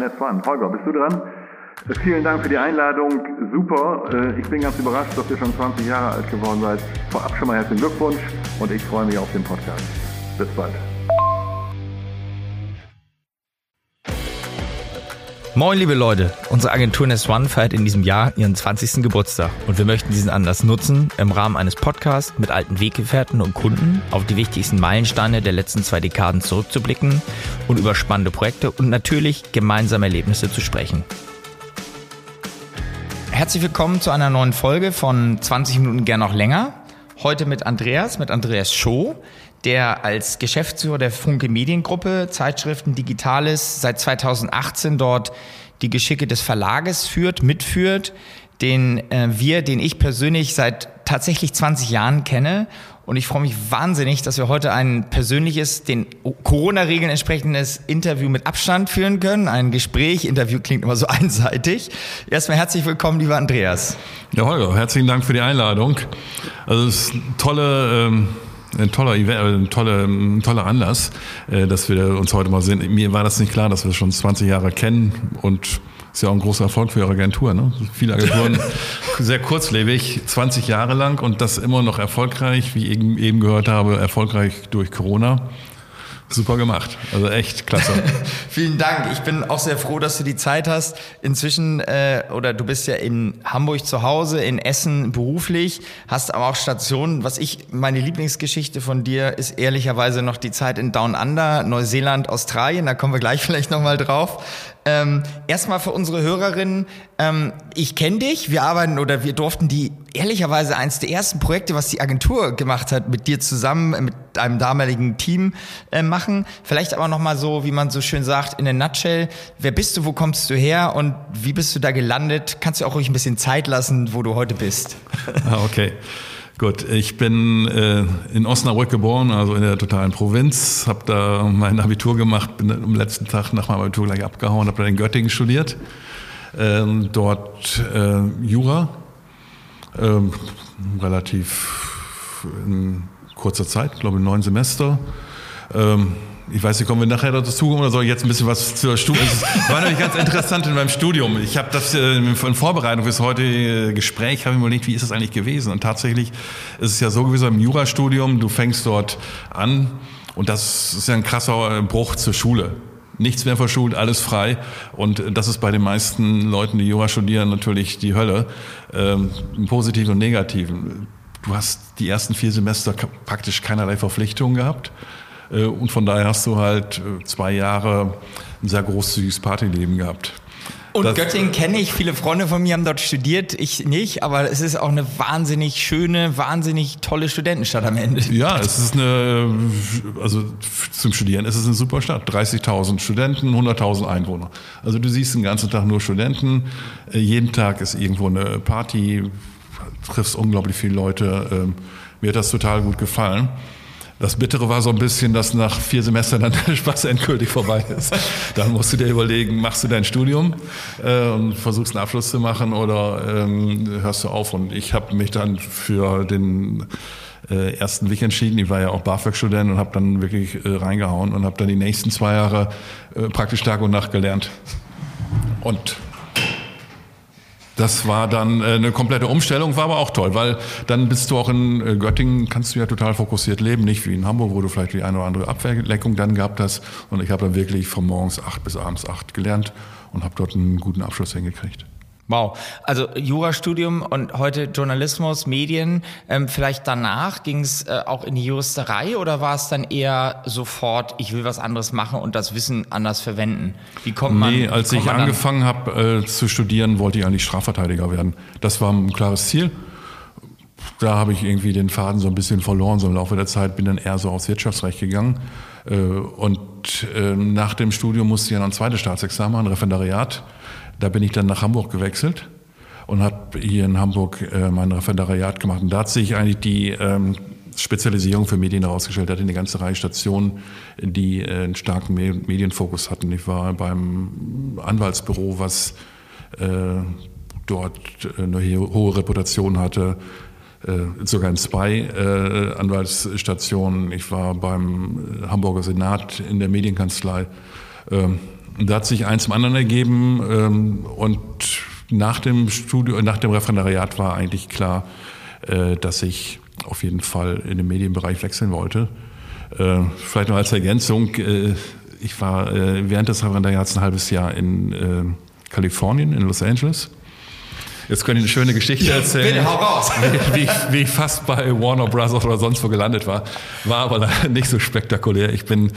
Netz One. Holger, bist du dran? Äh, vielen Dank für die Einladung. Super. Äh, ich bin ganz überrascht, dass ihr schon 20 Jahre alt geworden seid. Vorab schon mal herzlichen Glückwunsch und ich freue mich auf den Podcast. Bis bald. Moin, liebe Leute. Unsere Agentur Nest One feiert in diesem Jahr ihren 20. Geburtstag und wir möchten diesen Anlass nutzen, im Rahmen eines Podcasts mit alten Weggefährten und Kunden auf die wichtigsten Meilensteine der letzten zwei Dekaden zurückzublicken und über spannende Projekte und natürlich gemeinsame Erlebnisse zu sprechen. Herzlich willkommen zu einer neuen Folge von 20 Minuten gern noch länger. Heute mit Andreas, mit Andreas Show der als Geschäftsführer der Funke Mediengruppe Zeitschriften Digitales seit 2018 dort die Geschicke des Verlages führt, mitführt, den äh, wir, den ich persönlich seit tatsächlich 20 Jahren kenne. Und ich freue mich wahnsinnig, dass wir heute ein persönliches, den Corona-Regeln entsprechendes Interview mit Abstand führen können. Ein Gespräch, Interview klingt immer so einseitig. Erstmal herzlich willkommen, lieber Andreas. Ja, Holger, herzlichen Dank für die Einladung. Also es ist eine tolle ähm ein toller, Event, äh, ein toller, ein toller Anlass, äh, dass wir uns heute mal sehen. Mir war das nicht klar, dass wir schon 20 Jahre kennen und ist ja auch ein großer Erfolg für Ihre Agentur. Ne? Viele Agenturen sehr kurzlebig, 20 Jahre lang und das immer noch erfolgreich, wie ich eben gehört habe, erfolgreich durch Corona. Super gemacht. Also echt klasse. Vielen Dank. Ich bin auch sehr froh, dass du die Zeit hast. Inzwischen, äh, oder du bist ja in Hamburg zu Hause, in Essen beruflich, hast aber auch Stationen. Was ich, meine Lieblingsgeschichte von dir ist ehrlicherweise noch die Zeit in Down Under, Neuseeland, Australien. Da kommen wir gleich vielleicht nochmal drauf. Ähm, erstmal für unsere Hörerinnen, ähm, ich kenne dich, wir arbeiten oder wir durften die ehrlicherweise eins der ersten Projekte, was die Agentur gemacht hat, mit dir zusammen, mit deinem damaligen Team äh, machen. Vielleicht aber nochmal so, wie man so schön sagt, in a nutshell, wer bist du, wo kommst du her und wie bist du da gelandet? Kannst du auch ruhig ein bisschen Zeit lassen, wo du heute bist? Ah, okay. Gut, ich bin äh, in Osnabrück geboren, also in der totalen Provinz, habe da mein Abitur gemacht, bin am letzten Tag nach meinem Abitur gleich abgehauen, habe dann in Göttingen studiert, ähm, dort äh, Jura, ähm, relativ in kurzer Zeit, glaube ich neun Semester. Ähm, ich weiß nicht, kommen wir nachher dazu oder soll ich jetzt ein bisschen was zur Studium? Es war nämlich ganz interessant in meinem Studium. Ich habe das äh, in Vorbereitung fürs heutige Gespräch, habe ich mir überlegt, wie ist das eigentlich gewesen? Und tatsächlich ist es ja so gewesen im Jurastudium, du fängst dort an und das ist ja ein krasser Bruch zur Schule. Nichts mehr verschult, alles frei. Und das ist bei den meisten Leuten, die Jura studieren, natürlich die Hölle. Ähm, Im Positiven und Negativen. Du hast die ersten vier Semester praktisch keinerlei Verpflichtungen gehabt. Äh, und von daher hast du halt äh, zwei Jahre ein sehr großzügiges Partyleben gehabt. Und das Göttingen kenne ich, viele Freunde von mir haben dort studiert, ich nicht, aber es ist auch eine wahnsinnig schöne, wahnsinnig tolle Studentenstadt am Ende. Ja, es ist eine, also zum Studieren ist es eine super Stadt. 30.000 Studenten, 100.000 Einwohner. Also du siehst den ganzen Tag nur Studenten, äh, jeden Tag ist irgendwo eine Party, triffst unglaublich viele Leute. Ähm, mir hat das total gut gefallen. Das Bittere war so ein bisschen, dass nach vier Semestern dann der Spaß endgültig vorbei ist. Dann musst du dir überlegen, machst du dein Studium äh, und versuchst einen Abschluss zu machen oder ähm, hörst du auf. Und ich habe mich dann für den äh, ersten Weg entschieden. Ich war ja auch BAföG-Student und habe dann wirklich äh, reingehauen und habe dann die nächsten zwei Jahre äh, praktisch Tag und Nacht gelernt. Und das war dann äh, eine komplette Umstellung, war aber auch toll, weil dann bist du auch in äh, Göttingen, kannst du ja total fokussiert leben, nicht wie in Hamburg, wo du vielleicht die eine oder andere Ablenkung dann gehabt hast. Und ich habe dann wirklich von morgens acht bis abends acht gelernt und habe dort einen guten Abschluss hingekriegt. Wow. Also Jurastudium und heute Journalismus, Medien. Ähm, vielleicht danach ging es äh, auch in die Juristerei oder war es dann eher sofort, ich will was anderes machen und das Wissen anders verwenden? Wie kommt man? Nee, als ich angefangen habe äh, zu studieren, wollte ich eigentlich Strafverteidiger werden. Das war ein klares Ziel. Da habe ich irgendwie den Faden so ein bisschen verloren, so im Laufe der Zeit bin dann eher so aufs Wirtschaftsrecht gegangen. Äh, und äh, nach dem Studium musste ich dann ein zweites Staatsexamen, ein Referendariat da bin ich dann nach Hamburg gewechselt und habe hier in Hamburg äh, mein Referendariat gemacht. Und da hat sich eigentlich die ähm, Spezialisierung für Medien herausgestellt. Da hatte eine ganze Reihe Stationen, die äh, einen starken Medienfokus hatten. Ich war beim Anwaltsbüro, was äh, dort eine hohe Reputation hatte, äh, sogar in zwei äh, Anwaltsstationen. Ich war beim Hamburger Senat in der Medienkanzlei. Da hat sich eins zum anderen ergeben ähm, und nach dem Studio, nach dem Referendariat war eigentlich klar, äh, dass ich auf jeden Fall in den Medienbereich wechseln wollte. Äh, vielleicht noch als Ergänzung, äh, ich war äh, während des Referendariats ein halbes Jahr in äh, Kalifornien, in Los Angeles Jetzt könnte ich eine schöne Geschichte erzählen. Bitte, hau raus. Wie, wie, wie, ich fast bei Warner Brothers oder sonst wo gelandet war. War aber nicht so spektakulär. Ich bin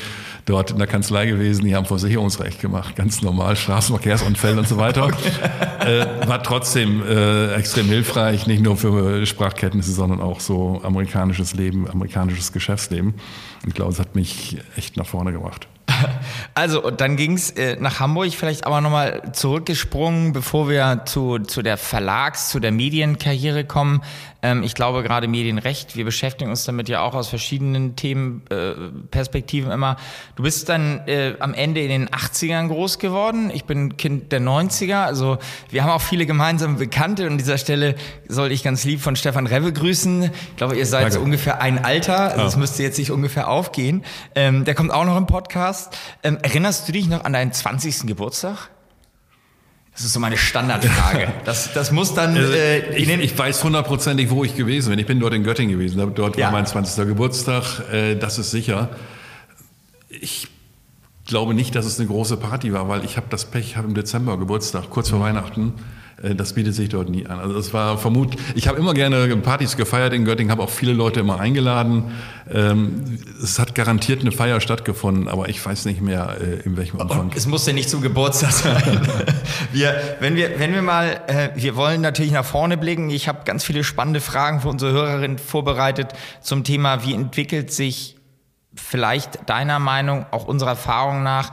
dort in der Kanzlei gewesen, die haben Versicherungsrecht gemacht, ganz normal, Straßenverkehrsunfälle und so weiter. Okay. Äh, war trotzdem äh, extrem hilfreich, nicht nur für Sprachkenntnisse, sondern auch so amerikanisches Leben, amerikanisches Geschäftsleben. Ich glaube, es hat mich echt nach vorne gebracht. Also, und dann ging es äh, nach Hamburg, vielleicht aber nochmal zurückgesprungen, bevor wir zu, zu der Verlags-, zu der Medienkarriere kommen. Ähm, ich glaube gerade Medienrecht, wir beschäftigen uns damit ja auch aus verschiedenen Themenperspektiven äh, immer. Du bist dann äh, am Ende in den 80ern groß geworden. Ich bin Kind der 90er. Also wir haben auch viele gemeinsame Bekannte. Und an dieser Stelle soll ich ganz lieb von Stefan Reve grüßen. Ich glaube, ihr seid so ungefähr ein Alter. Also das müsste jetzt nicht ungefähr aufgehen. Ähm, der kommt auch noch im Podcast. Ähm, erinnerst du dich noch an deinen 20. Geburtstag? Das ist so meine Standardfrage. Das, das muss dann. Also, äh, ich, ich, weiß hundertprozentig, wo ich gewesen bin. Ich bin dort in Göttingen gewesen. Dort ja. war mein 20. Geburtstag. Äh, das ist sicher. Ich glaube nicht, dass es eine große Party war, weil ich habe das Pech, habe im Dezember Geburtstag, kurz vor mhm. Weihnachten. Äh, das bietet sich dort nie an. Also es war vermutlich, ich habe immer gerne Partys gefeiert in Göttingen, habe auch viele Leute immer eingeladen. Ähm, es hat garantiert eine Feier stattgefunden, aber ich weiß nicht mehr, äh, in welchem Umfang. Und es muss ja nicht zum Geburtstag sein. wir, wenn, wir, wenn wir mal, äh, wir wollen natürlich nach vorne blicken. Ich habe ganz viele spannende Fragen für unsere Hörerin vorbereitet zum Thema, wie entwickelt sich vielleicht deiner Meinung, auch unserer Erfahrung nach,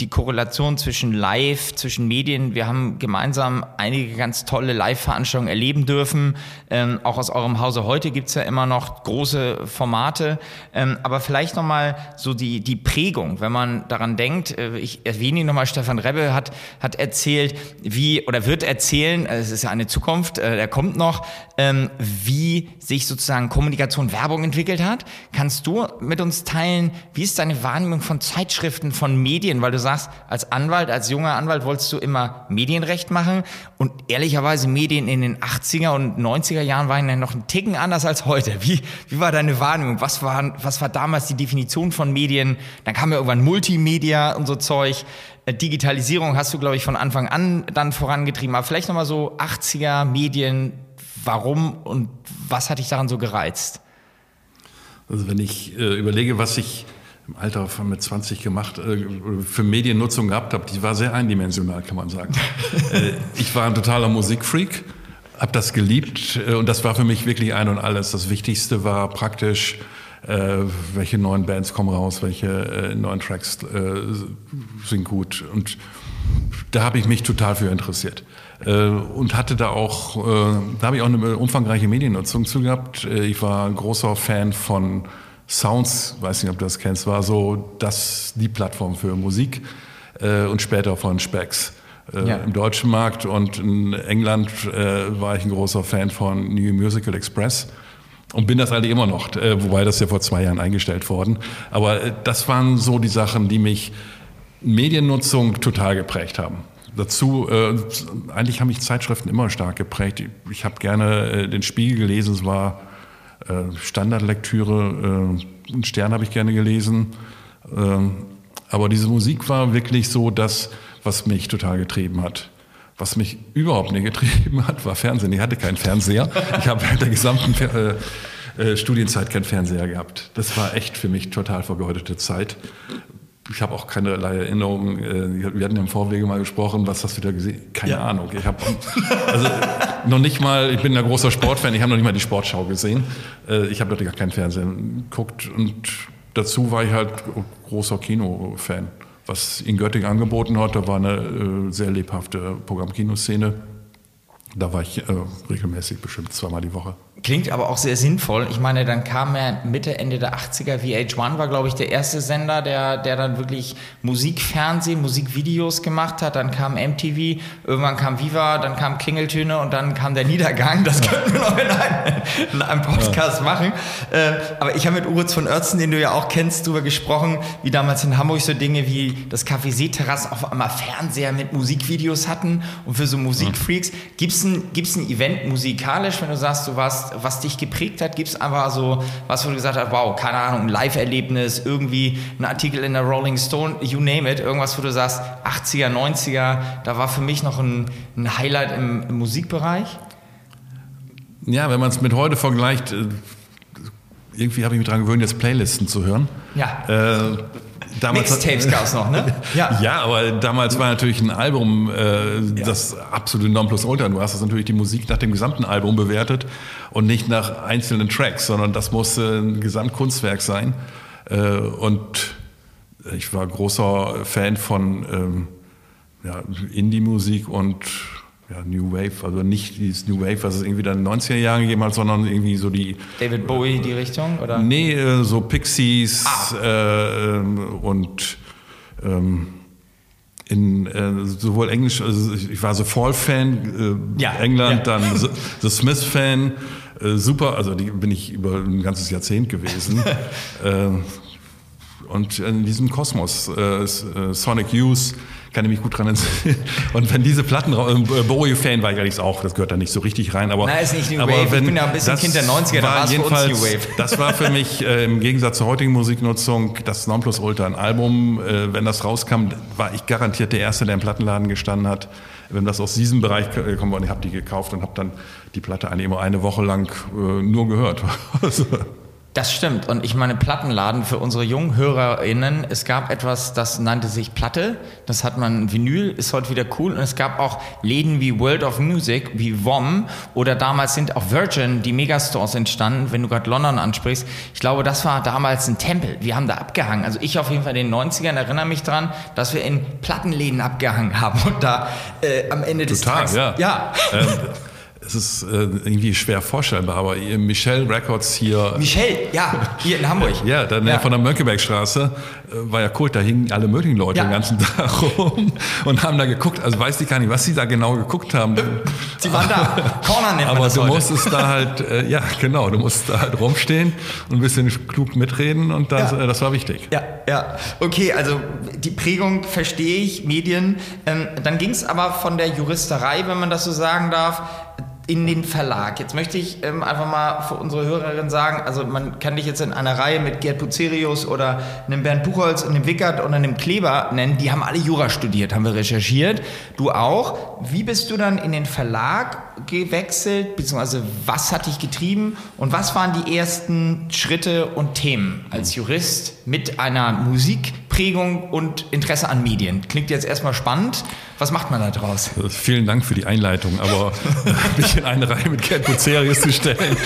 die Korrelation zwischen Live, zwischen Medien. Wir haben gemeinsam einige ganz tolle Live-Veranstaltungen erleben dürfen. Ähm, auch aus eurem Hause heute gibt's ja immer noch große Formate. Ähm, aber vielleicht nochmal so die, die Prägung, wenn man daran denkt. Äh, ich erwähne nochmal, Stefan Rebbe hat, hat erzählt, wie, oder wird erzählen, äh, es ist ja eine Zukunft, äh, der kommt noch, ähm, wie sich sozusagen Kommunikation, Werbung entwickelt hat. Kannst du mit uns teilen, wie ist deine Wahrnehmung von Zeitschriften, von Medien, weil du sagst, als Anwalt, als junger Anwalt wolltest du immer Medienrecht machen und ehrlicherweise Medien in den 80er und 90er Jahren waren ja noch ein Ticken anders als heute. Wie, wie war deine Wahrnehmung? Was war, was war damals die Definition von Medien? Dann kam ja irgendwann Multimedia und so Zeug. Äh, Digitalisierung hast du, glaube ich, von Anfang an dann vorangetrieben. Aber vielleicht nochmal so 80er Medien, warum und was hat dich daran so gereizt? Also wenn ich äh, überlege, was ich im Alter von mit 20 gemacht, äh, für Mediennutzung gehabt habe, die war sehr eindimensional, kann man sagen. äh, ich war ein totaler Musikfreak, habe das geliebt äh, und das war für mich wirklich ein und alles. Das Wichtigste war praktisch, welche neuen Bands kommen raus, welche neuen Tracks sind gut. Und da habe ich mich total für interessiert. und hatte da auch, da habe ich auch eine umfangreiche Mediennutzung zu gehabt. ich war ein großer Fan von Sounds, weiß nicht, ob du das kennst, war so das, die Plattform für Musik äh, und später von Specs. Äh, ja. Im deutschen Markt und in England äh, war ich ein großer Fan von New Musical Express. Und bin das eigentlich immer noch, äh, wobei das ja vor zwei Jahren eingestellt worden. Aber äh, das waren so die Sachen, die mich Mediennutzung total geprägt haben. Dazu, äh, eigentlich haben mich Zeitschriften immer stark geprägt. Ich, habe gerne äh, den Spiegel gelesen, es war Standardlektüre, äh, einen Stern habe ich gerne gelesen. Ähm, aber diese Musik war wirklich so das, was mich total getrieben hat. Was mich überhaupt nicht getrieben hat, war Fernsehen. Ich hatte keinen Fernseher. Ich habe während der gesamten äh, äh, Studienzeit keinen Fernseher gehabt. Das war echt für mich total vergeudete Zeit ich habe auch keinerlei Erinnerungen. Äh, wir hatten ja im Vorwege mal gesprochen, was hast du da gesehen? Keine ja. Ahnung. Ich habe also noch nicht mal, ich bin ein großer Sportfan, ich habe noch nicht mal die Sportschau gesehen. Äh, ich habe dort gar keinen Fernsehen geguckt und dazu war ich halt großer Kinofan. Was in Göttingen angeboten hat, da war eine äh, sehr lebhafte Programm-Kinoszene. Da war ich regelmäßig bestimmt zweimal die Woche. Klingt aber auch sehr sinnvoll. Ich meine, dann kam er Mitte, Ende der 80er. VH1 war, glaube ich, der erste Sender, der, der dann wirklich Musikfernsehen, Musikvideos gemacht hat. Dann kam MTV, irgendwann kam Viva, dann kam Klingeltöne und dann kam der Niedergang. Das könnten wir noch in einem, in einem Podcast ja. machen. Äh, aber ich habe mit Uritz von Oertzen, den du ja auch kennst, darüber gesprochen, wie damals in Hamburg so Dinge wie das Café Seeterrasse auf einmal Fernseher mit Musikvideos hatten und für so Musikfreaks. Gibt es ein, gibt's ein Event musikalisch, wenn du sagst, du warst was dich geprägt hat? Gibt es einfach so was, wo du gesagt hast, wow, keine Ahnung, ein Live-Erlebnis, irgendwie ein Artikel in der Rolling Stone, you name it, irgendwas, wo du sagst, 80er, 90er, da war für mich noch ein, ein Highlight im, im Musikbereich? Ja, wenn man es mit heute vergleicht, äh, irgendwie habe ich mich daran gewöhnt, jetzt Playlisten zu hören. Ja. Äh, damals Mixtapes gab es noch, ne? Ja. ja, aber damals war natürlich ein Album äh, ja. das absolute Nonplusultra. Du hast das natürlich die Musik nach dem gesamten Album bewertet und nicht nach einzelnen Tracks, sondern das musste ein Gesamtkunstwerk sein. Äh, und ich war großer Fan von ähm, ja, Indie-Musik und ja, New Wave, also nicht dieses New Wave, was es irgendwie dann in den 90er Jahren gegeben hat, sondern irgendwie so die. David Bowie, die Richtung, oder? Nee, äh, so Pixies ah. äh, ähm, und ähm, in äh, sowohl Englisch, also ich war so Fall-Fan, äh, ja, England, ja. dann The, The Smith-Fan, äh, super, also die bin ich über ein ganzes Jahrzehnt gewesen. Äh, und in diesem Kosmos, Sonic Youth, kann ich mich gut dran entsinnen. Und wenn diese Platten, äh, Bowie-Fan war ich allerdings auch, das gehört da nicht so richtig rein. Aber, Na, ist nicht New Wave, ich bin ja ein bisschen Kind der 90er, da war es jedenfalls, New Wave. Das war für mich äh, im Gegensatz zur heutigen Musiknutzung das Nonplusultra, ein Album. Äh, wenn das rauskam, war ich garantiert der Erste, der im Plattenladen gestanden hat. Wenn das aus diesem Bereich äh, kommt, und ich habe die gekauft und habe dann die Platte eine, immer eine Woche lang äh, nur gehört. Das stimmt. Und ich meine, Plattenladen für unsere jungen HörerInnen, es gab etwas, das nannte sich Platte. Das hat man, Vinyl ist heute wieder cool. Und es gab auch Läden wie World of Music, wie WOM oder damals sind auch Virgin, die Megastores entstanden, wenn du gerade London ansprichst. Ich glaube, das war damals ein Tempel. Wir haben da abgehangen. Also ich auf jeden Fall in den 90ern erinnere mich dran, dass wir in Plattenläden abgehangen haben und da äh, am Ende des Total, Tages. Ja. ja. Ähm, es ist äh, irgendwie schwer vorstellbar, aber Michelle Records hier. Michelle, ja, hier in Hamburg. ja, dann ja. von der Mönckebergstraße äh, war ja cool, da hingen alle möglichen Leute ja. den ganzen Tag rum und haben da geguckt. Also weiß ich gar nicht, was sie da genau geguckt haben. Sie waren da. Corner nennt Aber du heute. musstest da halt, äh, ja genau, du musst da halt rumstehen und ein bisschen klug mitreden und das, ja. äh, das war wichtig. Ja, ja. Okay, also die Prägung verstehe ich, Medien. Ähm, dann ging es aber von der Juristerei, wenn man das so sagen darf, in den Verlag. Jetzt möchte ich ähm, einfach mal für unsere Hörerinnen sagen, also man kann dich jetzt in einer Reihe mit Gerd Bucerius oder einem Bernd Buchholz und einem Wickert oder einem Kleber nennen, die haben alle Jura studiert, haben wir recherchiert. Du auch. Wie bist du dann in den Verlag gewechselt, beziehungsweise was hat dich getrieben und was waren die ersten Schritte und Themen als Jurist mit einer Musikprägung und Interesse an Medien? Klingt jetzt erstmal spannend. Was macht man da draus? Also vielen Dank für die Einleitung, aber mich in eine Reihe mit Gerd Bucerius zu stellen,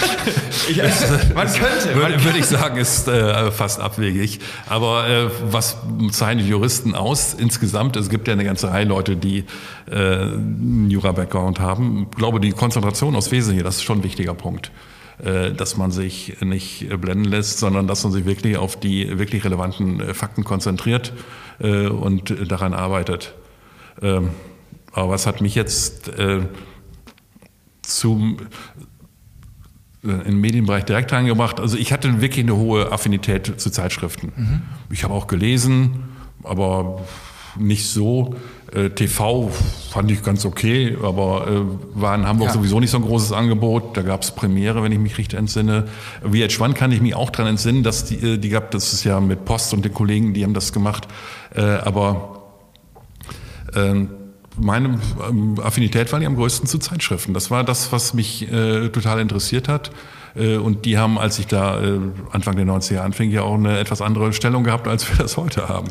ich, ist, man könnte. Würde, würde ich sagen, ist äh, fast abwegig. Aber äh, was zeichnet Juristen aus insgesamt? Es gibt ja eine ganze Reihe Leute, die äh, einen Jura-Background haben. Ich glaube, die Konzentration aus Wesen hier, das ist schon ein wichtiger Punkt äh, dass man sich nicht blenden lässt, sondern dass man sich wirklich auf die wirklich relevanten äh, Fakten konzentriert äh, und daran arbeitet. Ähm, aber was hat mich jetzt zum im Medienbereich direkt reingebracht? Also ich hatte wirklich eine hohe Affinität zu Zeitschriften. Mhm. Ich habe auch gelesen, aber nicht so. Äh, TV fand ich ganz okay, aber äh, war in Hamburg ja. sowieso nicht so ein großes Angebot. Da gab es Premiere, wenn ich mich richtig entsinne. VH1 kann ich mich auch daran entsinnen, dass die, äh, die gab, das ist ja mit Post und den Kollegen, die haben das gemacht. Äh, aber äh, meine ähm, Affinität war die am größten zu Zeitschriften. Das war das, was mich äh, total interessiert hat. Äh, und die haben, als ich da Anfang der 90er anfing, ja auch eine etwas andere Stellung gehabt, als wir das heute haben.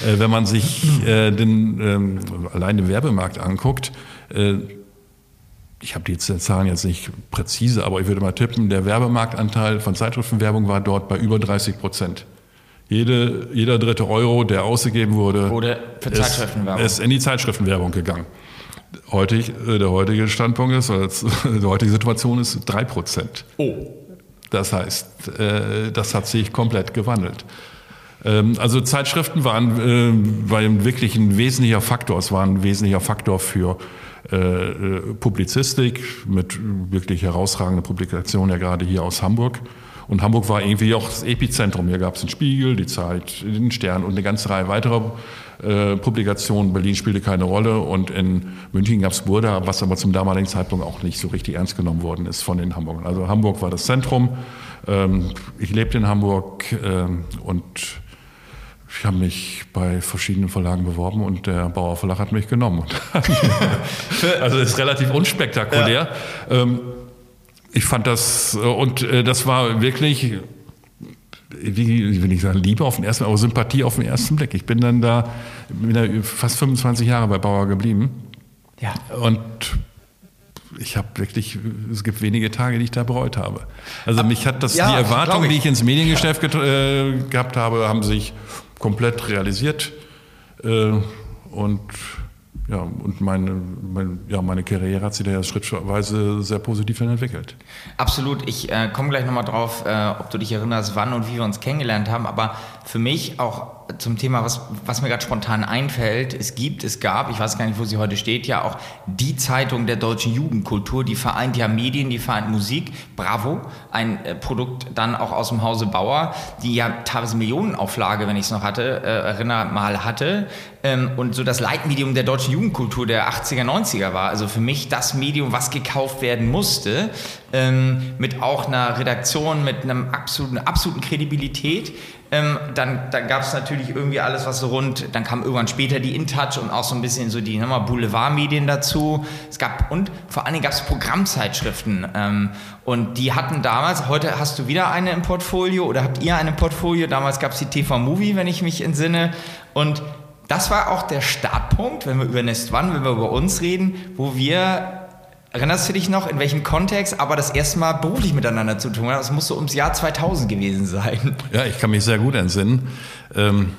Äh, wenn man sich äh, den, ähm, allein den Werbemarkt anguckt, äh, ich habe die Zahlen jetzt nicht präzise, aber ich würde mal tippen, der Werbemarktanteil von Zeitschriftenwerbung war dort bei über 30 Prozent. Jede, jeder dritte Euro, der ausgegeben wurde, wurde Zeitschriftenwerbung. ist in die Zeitschriftenwerbung gegangen. Heutig, äh, der heutige Standpunkt ist, oder die heutige Situation ist 3 Prozent. Oh. Das heißt, äh, das hat sich komplett gewandelt. Ähm, also Zeitschriften waren, äh, waren wirklich ein wesentlicher Faktor. Es war ein wesentlicher Faktor für Publizistik mit wirklich herausragenden Publikationen, ja gerade hier aus Hamburg. Und Hamburg war irgendwie auch das Epizentrum. Hier gab es den Spiegel, die Zeit, den Stern und eine ganze Reihe weiterer äh, Publikationen. Berlin spielte keine Rolle und in München gab es Burda, was aber zum damaligen Zeitpunkt auch nicht so richtig ernst genommen worden ist von den Hamburgern. Also Hamburg war das Zentrum. Ähm, ich lebte in Hamburg ähm, und ich habe mich bei verschiedenen Verlagen beworben und der Bauer Verlag hat mich genommen. also ist relativ unspektakulär. Ja. Ähm, ich fand das, äh, und äh, das war wirklich, wie will ich sagen, Liebe auf den ersten, aber Sympathie auf den ersten Blick. Ich bin dann da, bin da fast 25 Jahre bei Bauer geblieben. Ja. Und ich habe wirklich, es gibt wenige Tage, die ich da bereut habe. Also mich hat das, ja, die Erwartungen, die ich ins Mediengeschäft ja. äh, gehabt habe, haben sich komplett realisiert. Äh, und ja, und meine, meine, ja, meine Karriere hat sich da ja schrittweise sehr positiv entwickelt. Absolut. Ich äh, komme gleich nochmal drauf, äh, ob du dich erinnerst, wann und wie wir uns kennengelernt haben. Aber für mich auch zum Thema, was, was mir gerade spontan einfällt, es gibt, es gab, ich weiß gar nicht, wo sie heute steht, ja auch die Zeitung der deutschen Jugendkultur, die vereint ja Medien, die vereint Musik, Bravo, ein äh, Produkt dann auch aus dem Hause Bauer, die ja teilweise Millionenauflage, wenn ich es noch hatte, äh, erinnere mal hatte ähm, und so das Leitmedium der deutschen Jugendkultur der 80er, 90er war. Also für mich das Medium, was gekauft werden musste, ähm, mit auch einer Redaktion, mit einem absoluten, absoluten Kredibilität. Ähm, dann dann gab es natürlich irgendwie alles, was so rund, dann kam irgendwann später die InTouch und auch so ein bisschen so die nochmal Boulevardmedien dazu. Es gab, und vor allen Dingen gab es Programmzeitschriften. Ähm, und die hatten damals, heute hast du wieder eine im Portfolio oder habt ihr eine im Portfolio? Damals gab es die TV Movie, wenn ich mich entsinne. Und das war auch der Startpunkt, wenn wir über Nest One, wenn wir über uns reden, wo wir Erinnerst du dich noch, in welchem Kontext, aber das erste Mal beruflich miteinander zu tun haben? Das muss so ums Jahr 2000 gewesen sein. Ja, ich kann mich sehr gut entsinnen. Ähm,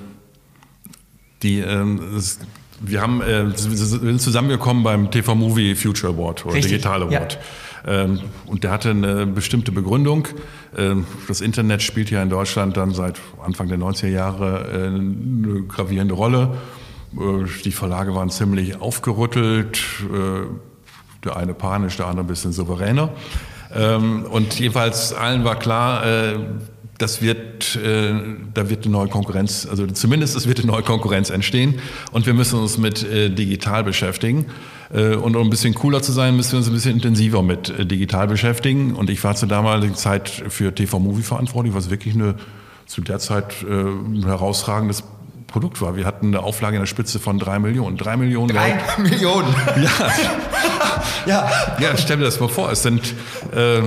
die, ähm, das, wir haben, äh, sind zusammengekommen beim TV Movie Future Award oder Richtig, Digital Award. Ja. Ähm, und der hatte eine bestimmte Begründung. Ähm, das Internet spielt ja in Deutschland dann seit Anfang der 90er Jahre äh, eine gravierende Rolle. Äh, die Verlage waren ziemlich aufgerüttelt äh, der eine panisch, der andere ein bisschen souveräner. Ähm, und jeweils allen war klar, äh, das wird, äh, da wird eine neue Konkurrenz, also zumindest es wird eine neue Konkurrenz entstehen und wir müssen uns mit äh, digital beschäftigen. Äh, und um ein bisschen cooler zu sein, müssen wir uns ein bisschen intensiver mit äh, digital beschäftigen. Und ich war zur damaligen Zeit für TV Movie verantwortlich, was wirklich eine zu der Zeit äh, ein herausragendes Produkt war. Wir hatten eine Auflage in der Spitze von drei Millionen. Drei Millionen. Drei. Millionen. Ja. Ja. Ja, stell dir das mal vor. Es sind äh,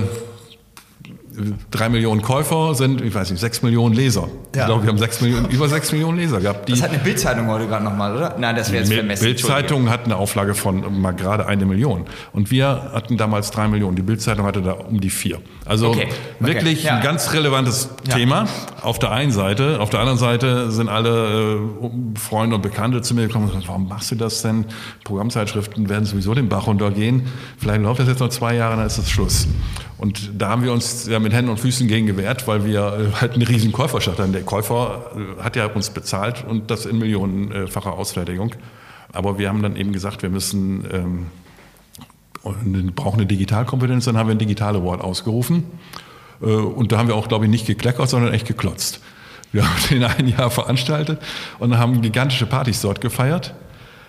drei Millionen Käufer sind, ich weiß nicht, sechs Millionen Leser. Ja. Ich glaube, wir haben sechs Millionen, über sechs Millionen Leser gehabt. das hat eine Bildzeitung heute gerade nochmal, oder? Nein, das wäre jetzt vermessen. Bildzeitung hat eine Auflage von mal gerade eine Million. Und wir hatten damals drei Millionen. Die Bildzeitung hatte da um die vier. Also okay. wirklich okay. Ja. ein ganz relevantes. Thema auf der einen Seite. Auf der anderen Seite sind alle äh, Freunde und Bekannte zu mir gekommen und gesagt, warum machst du das denn? Programmzeitschriften werden sowieso den Bach runtergehen. Vielleicht läuft das jetzt noch zwei Jahre, dann ist das Schluss. Und da haben wir uns ja mit Händen und Füßen gegen gewehrt, weil wir äh, halt eine riesen Käuferschaft hatten. Der Käufer äh, hat ja uns bezahlt und das in millionenfacher Ausfertigung. Aber wir haben dann eben gesagt, wir müssen ähm, brauchen eine Digitalkompetenz, dann haben wir ein Digital Award ausgerufen. Äh, und da haben wir auch, glaube ich, nicht gekleckert, sondern echt geklotzt. Wir haben den ein Jahr veranstaltet und haben gigantische Partys dort gefeiert,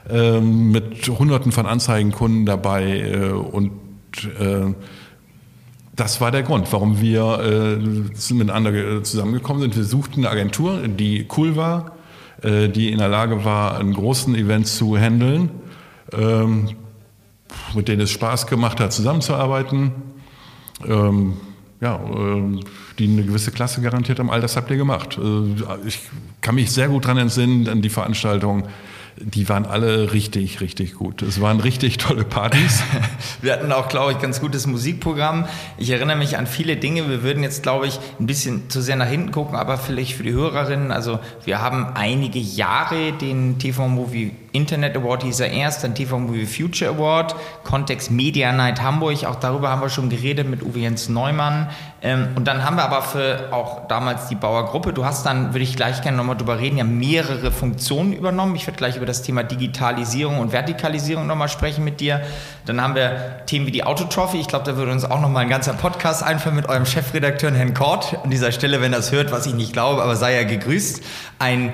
ähm, mit hunderten von Anzeigenkunden dabei und das war der Grund, warum wir äh, miteinander zusammengekommen sind. Wir suchten eine Agentur, die cool war, äh, die in der Lage war, einen großen Event zu handeln, ähm, mit denen es Spaß gemacht hat, zusammenzuarbeiten. Ähm, ja, äh, die eine gewisse Klasse garantiert haben. All das habt ihr gemacht. Äh, ich kann mich sehr gut daran entsinnen, an die Veranstaltung die waren alle richtig, richtig gut. Es waren richtig tolle Partys. Wir hatten auch, glaube ich, ganz gutes Musikprogramm. Ich erinnere mich an viele Dinge. Wir würden jetzt, glaube ich, ein bisschen zu sehr nach hinten gucken, aber vielleicht für die Hörerinnen. Also wir haben einige Jahre den TV-Movie Internet Award hieß er erst, dann TV Movie Future Award, Kontext Media Night Hamburg, auch darüber haben wir schon geredet mit Uwe Jens Neumann. Ähm, und dann haben wir aber für auch damals die Bauergruppe, du hast dann, würde ich gleich gerne nochmal drüber reden, ja mehrere Funktionen übernommen. Ich werde gleich über das Thema Digitalisierung und Vertikalisierung nochmal sprechen mit dir. Dann haben wir Themen wie die Autotrophy. Ich glaube, da würde uns auch nochmal ein ganzer Podcast einfallen mit eurem Chefredakteur Herrn Kort. An dieser Stelle, wenn das hört, was ich nicht glaube, aber sei ja gegrüßt. Ein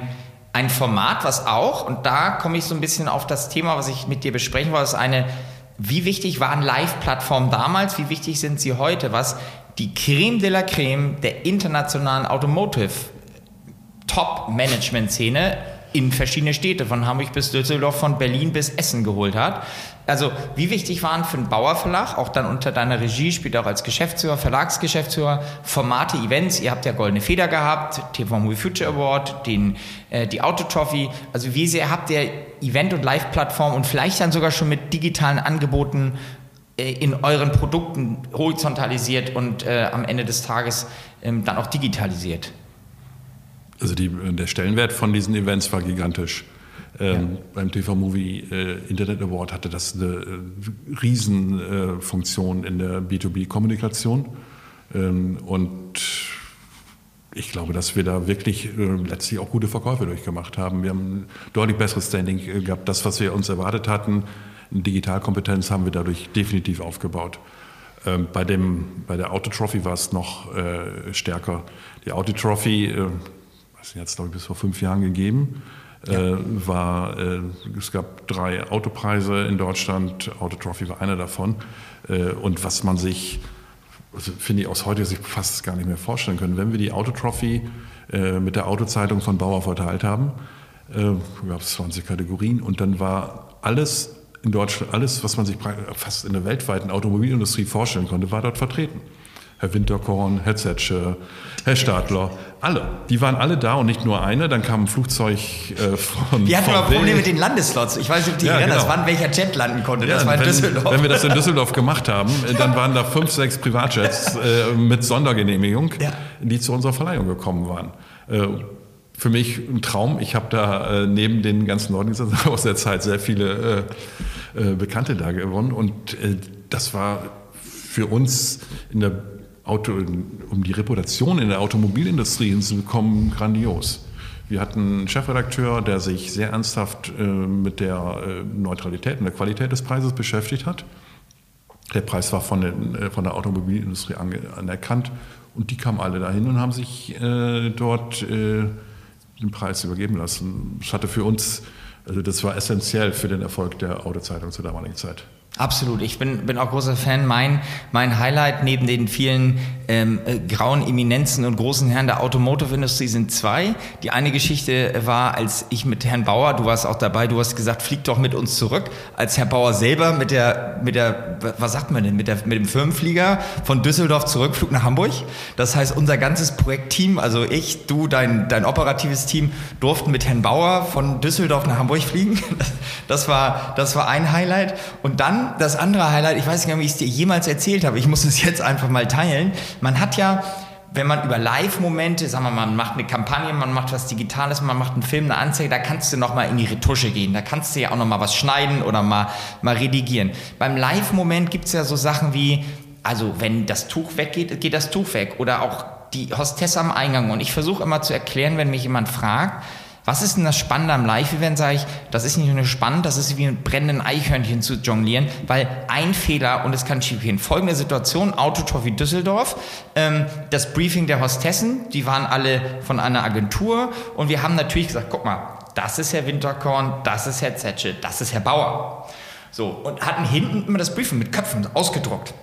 ein Format, was auch, und da komme ich so ein bisschen auf das Thema, was ich mit dir besprechen wollte, ist eine, wie wichtig waren Live-Plattformen damals, wie wichtig sind sie heute, was die Creme de la Creme der internationalen Automotive Top-Management-Szene in verschiedene Städte, von Hamburg bis Düsseldorf, von Berlin bis Essen geholt hat. Also wie wichtig waren für einen Bauerverlag, auch dann unter deiner Regie, spielt auch als Geschäftsführer, Verlagsgeschäftsführer, Formate, Events, ihr habt ja Goldene Feder gehabt, TV Movie Future Award, den, äh, die Autotrophy, also wie sehr habt ihr Event- und Live-Plattform und vielleicht dann sogar schon mit digitalen Angeboten äh, in euren Produkten horizontalisiert und äh, am Ende des Tages ähm, dann auch digitalisiert? Also die, der Stellenwert von diesen Events war gigantisch. Ähm, ja. Beim TV Movie äh, Internet Award hatte das eine äh, Riesenfunktion äh, in der B2B-Kommunikation. Ähm, und ich glaube, dass wir da wirklich äh, letztlich auch gute Verkäufe durchgemacht haben. Wir haben deutlich besseres Standing äh, gehabt. Das, was wir uns erwartet hatten, Digitalkompetenz haben wir dadurch definitiv aufgebaut. Ähm, bei, dem, bei der Autotrophy war es noch äh, stärker. Die Autotrophy, äh, hat es glaube ich bis vor fünf Jahren gegeben ja. äh, war, äh, es gab drei Autopreise in Deutschland, Autotrophy war einer davon. Äh, und was man sich, also finde ich aus heutiger Sicht fast gar nicht mehr vorstellen können, wenn wir die Autotrophy äh, mit der Autozeitung von Bauer verteilt haben, gab es 20 Kategorien und dann war alles in Deutschland, alles, was man sich fast in der weltweiten Automobilindustrie vorstellen konnte, war dort vertreten. Herr Winterkorn, Herr Zetsche, Herr Stadler, alle. Die waren alle da und nicht nur eine. Dann kam ein Flugzeug äh, von. Wir hatten aber Probleme mit den Landeslots. Ich weiß nicht, ob die ja, genau. das wann welcher Jet landen konnte. Ja, das war in wenn, Düsseldorf. Wenn wir das in Düsseldorf gemacht haben, dann waren da fünf, sechs Privatjets äh, mit Sondergenehmigung, ja. die zu unserer Verleihung gekommen waren. Äh, für mich ein Traum. Ich habe da äh, neben den ganzen Leuten aus der Zeit sehr viele äh, äh, Bekannte da gewonnen und das war für uns in der Auto, um die Reputation in der Automobilindustrie hinzubekommen, grandios. Wir hatten einen Chefredakteur, der sich sehr ernsthaft äh, mit der äh, Neutralität und der Qualität des Preises beschäftigt hat. Der Preis war von, den, äh, von der Automobilindustrie anerkannt und die kamen alle dahin und haben sich äh, dort äh, den Preis übergeben lassen. Das hatte für uns, also das war essentiell für den Erfolg der Autozeitung zur damaligen Zeit. Absolut. Ich bin, bin auch großer Fan. Mein, mein Highlight neben den vielen ähm, äh, grauen Eminenzen und großen Herren der Automotive-Industrie sind zwei. Die eine Geschichte war, als ich mit Herrn Bauer, du warst auch dabei, du hast gesagt, flieg doch mit uns zurück. Als Herr Bauer selber mit der, mit der, was sagt man denn, mit, der, mit dem Firmenflieger von Düsseldorf zurückflug nach Hamburg. Das heißt, unser ganzes Projektteam, also ich, du, dein, dein operatives Team, durften mit Herrn Bauer von Düsseldorf nach Hamburg fliegen. Das war, das war ein Highlight. Und dann das andere Highlight, ich weiß nicht wie ich es dir jemals erzählt habe, ich muss es jetzt einfach mal teilen. Man hat ja, wenn man über Live-Momente, sagen wir mal, man macht eine Kampagne, man macht was Digitales, man macht einen Film, eine Anzeige, da kannst du nochmal in die Retusche gehen. Da kannst du ja auch nochmal was schneiden oder mal, mal redigieren. Beim Live-Moment gibt es ja so Sachen wie, also wenn das Tuch weggeht, geht das Tuch weg. Oder auch die Hostess am Eingang. Und ich versuche immer zu erklären, wenn mich jemand fragt, was ist denn das Spannende am Live-Event, sage ich, das ist nicht nur spannend, das ist wie mit brennenden Eichhörnchen zu jonglieren, weil ein Fehler und es kann schief gehen. Folgende Situation, Autotor wie Düsseldorf, ähm, das Briefing der Hostessen, die waren alle von einer Agentur und wir haben natürlich gesagt, guck mal, das ist Herr Winterkorn, das ist Herr Zetsche, das ist Herr Bauer. So, und hatten hinten immer das Briefing mit Köpfen ausgedruckt.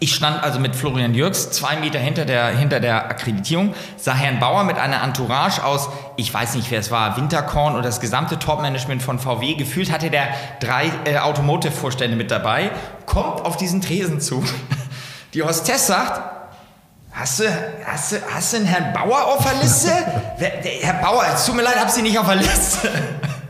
Ich stand also mit Florian Jürgs zwei Meter hinter der, hinter der Akkreditierung, sah Herrn Bauer mit einer Entourage aus, ich weiß nicht, wer es war, Winterkorn oder das gesamte Topmanagement von VW. Gefühlt hatte der drei äh, Automotive-Vorstände mit dabei, kommt auf diesen Tresen zu. Die Hostess sagt, Hast du, hast, du, hast du einen Herrn Bauer auf der Liste? Herr Bauer, es tut mir leid, hab Sie nicht auf der Liste.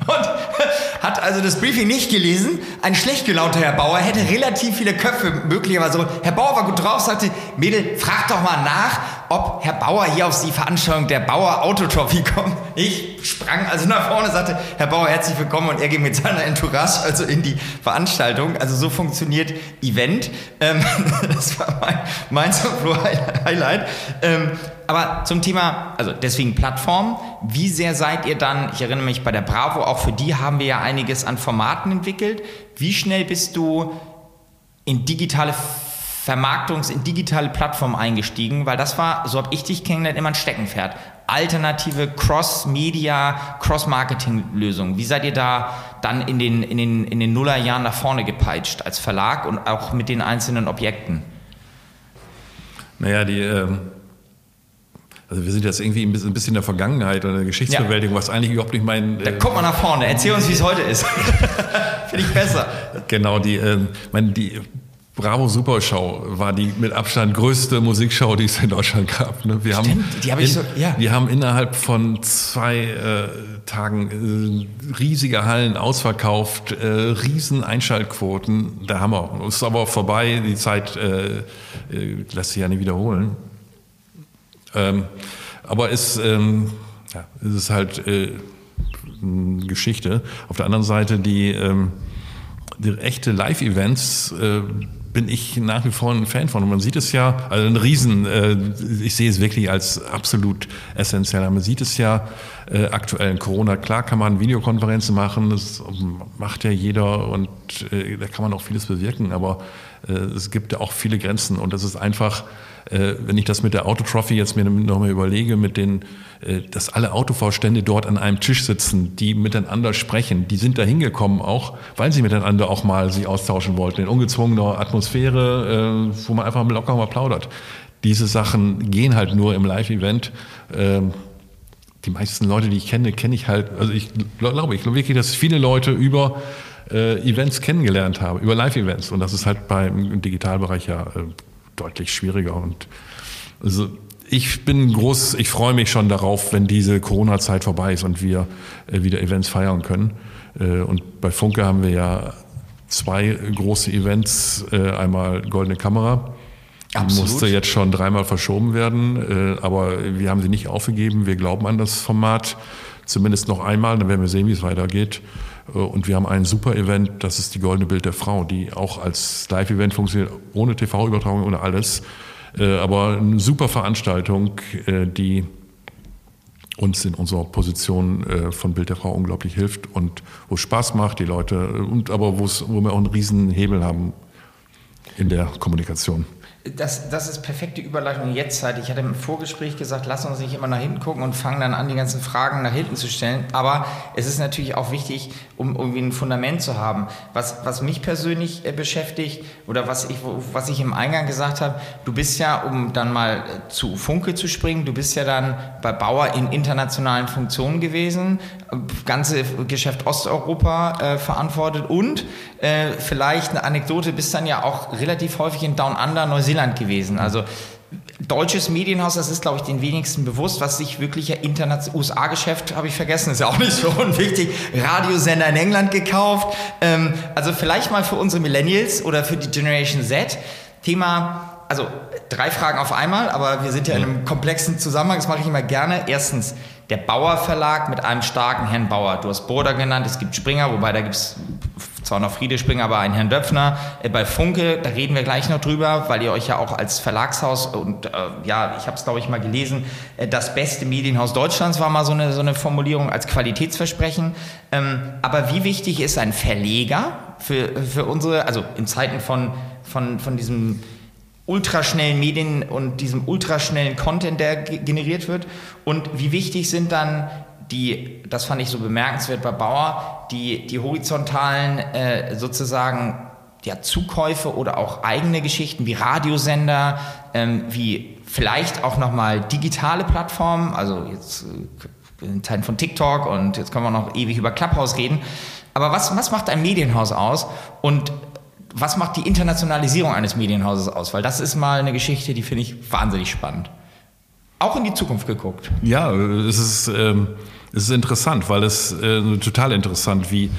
Und hat also das Briefing nicht gelesen. Ein schlecht gelaunter Herr Bauer hätte relativ viele Köpfe möglicherweise. Herr Bauer war gut drauf, sagte, Mädel, frag doch mal nach, ob Herr Bauer hier auf die Veranstaltung der Bauer Autotrophy kommt. Ich sprang also nach vorne, sagte, Herr Bauer, herzlich willkommen und er ging mit seiner Entourage also in die Veranstaltung. Also so funktioniert Event. Ähm, das war mein, mein Highlight. Ähm, aber zum Thema, also deswegen Plattform, wie sehr seid ihr dann, ich erinnere mich bei der Bravo, auch für die haben wir ja einiges an Formaten entwickelt. Wie schnell bist du in digitale Vermarktungs-, in digitale Plattformen eingestiegen? Weil das war, so habe ich dich kennengelernt, immer ein Steckenpferd. Alternative Cross-Media, Cross-Marketing-Lösungen. Wie seid ihr da dann in den, in, den, in den Nullerjahren nach vorne gepeitscht als Verlag und auch mit den einzelnen Objekten? Naja, die, ähm, also wir sind jetzt irgendwie ein bisschen, in der Vergangenheit oder der Geschichtsbewältigung, ja. was eigentlich überhaupt nicht mein. Da äh, guck mal nach vorne, erzähl uns, wie es heute ist. Finde ich besser. Genau, die, äh, mein, die Bravo Supershow war die mit Abstand größte Musikshow, die es in Deutschland gab. Ne? Wir Stimmt, haben die habe ich so, ja. Wir haben innerhalb von zwei äh, Tagen äh, riesige Hallen ausverkauft, äh, riesen Einschaltquoten. Der Hammer. Ist aber vorbei, die Zeit äh, äh, lässt sich ja nicht wiederholen. Ähm, aber es, ähm, ja, es ist halt äh, Geschichte. Auf der anderen Seite die, ähm, die echte Live-Events äh, bin ich nach wie vor ein Fan von. Und man sieht es ja, also ein Riesen, äh, ich sehe es wirklich als absolut essentiell. Man sieht es ja äh, aktuell in Corona. Klar kann man Videokonferenzen machen, das macht ja jeder und äh, da kann man auch vieles bewirken, aber es gibt ja auch viele Grenzen und das ist einfach äh, wenn ich das mit der Autotrophy jetzt mir nochmal überlege, mit den, äh, dass alle Autovorstände dort an einem Tisch sitzen, die miteinander sprechen, die sind da hingekommen auch, weil sie miteinander auch mal sich austauschen wollten, in ungezwungener Atmosphäre, äh, wo man einfach locker mal plaudert. Diese Sachen gehen halt nur im Live-Event. Ähm, die meisten Leute, die ich kenne, kenne ich halt, also ich glaube, ich glaube wirklich, dass viele Leute über äh, Events kennengelernt haben, über Live-Events. Und das ist halt beim Digitalbereich ja äh, deutlich schwieriger. Und also ich bin groß, ich freue mich schon darauf, wenn diese Corona-Zeit vorbei ist und wir äh, wieder Events feiern können. Äh, und bei Funke haben wir ja zwei große Events. Äh, einmal Goldene Kamera. Absolut. Musste jetzt schon dreimal verschoben werden, aber wir haben sie nicht aufgegeben. Wir glauben an das Format. Zumindest noch einmal, dann werden wir sehen, wie es weitergeht. Äh, und wir haben ein super Event, das ist die Goldene Bild der Frau, die auch als Live-Event funktioniert, ohne TV-Übertragung, ohne alles. Äh, aber eine super Veranstaltung, äh, die uns in unserer Position von Bild der Frau unglaublich hilft und wo es Spaß macht, die Leute, und aber wo wir auch einen riesen Hebel haben in der Kommunikation das, das ist perfekte Überleitung jetzt halt. Ich hatte im Vorgespräch gesagt, lass uns nicht immer nach hinten gucken und fangen dann an, die ganzen Fragen nach hinten zu stellen. Aber es ist natürlich auch wichtig, um irgendwie ein Fundament zu haben. Was, was mich persönlich äh, beschäftigt oder was ich, was ich im Eingang gesagt habe, du bist ja, um dann mal äh, zu Funke zu springen, du bist ja dann bei Bauer in internationalen Funktionen gewesen, ganze Geschäft Osteuropa äh, verantwortet und äh, vielleicht eine Anekdote, bist dann ja auch relativ häufig in Down Under, Neuseeland gewesen. Also deutsches Medienhaus, das ist, glaube ich, den wenigsten bewusst, was sich wirklich ja international, USA-Geschäft habe ich vergessen, ist ja auch nicht so unwichtig, Radiosender in England gekauft. Ähm, also vielleicht mal für unsere Millennials oder für die Generation Z, Thema, also drei Fragen auf einmal, aber wir sind ja in einem komplexen Zusammenhang, das mache ich immer gerne. Erstens, der Bauer Verlag mit einem starken Herrn Bauer. Du hast Border genannt, es gibt Springer, wobei da gibt es zwar noch Friede Springer, aber einen Herrn Döpfner. Äh, bei Funke, da reden wir gleich noch drüber, weil ihr euch ja auch als Verlagshaus und äh, ja, ich habe es glaube ich mal gelesen, äh, das beste Medienhaus Deutschlands war mal so eine, so eine Formulierung als Qualitätsversprechen. Ähm, aber wie wichtig ist ein Verleger für, für unsere, also in Zeiten von, von, von diesem ultraschnellen Medien und diesem ultraschnellen Content, der generiert wird? Und wie wichtig sind dann die, das fand ich so bemerkenswert bei Bauer, die, die horizontalen äh, sozusagen ja, Zukäufe oder auch eigene Geschichten wie Radiosender, ähm, wie vielleicht auch nochmal digitale Plattformen, also jetzt äh, in Teilen von TikTok und jetzt können wir noch ewig über Clubhouse reden. Aber was, was macht ein Medienhaus aus und was macht die Internationalisierung eines Medienhauses aus? Weil das ist mal eine Geschichte, die finde ich wahnsinnig spannend. Auch in die Zukunft geguckt. Ja, es ist, ähm, es ist interessant, weil es äh, total interessant, wie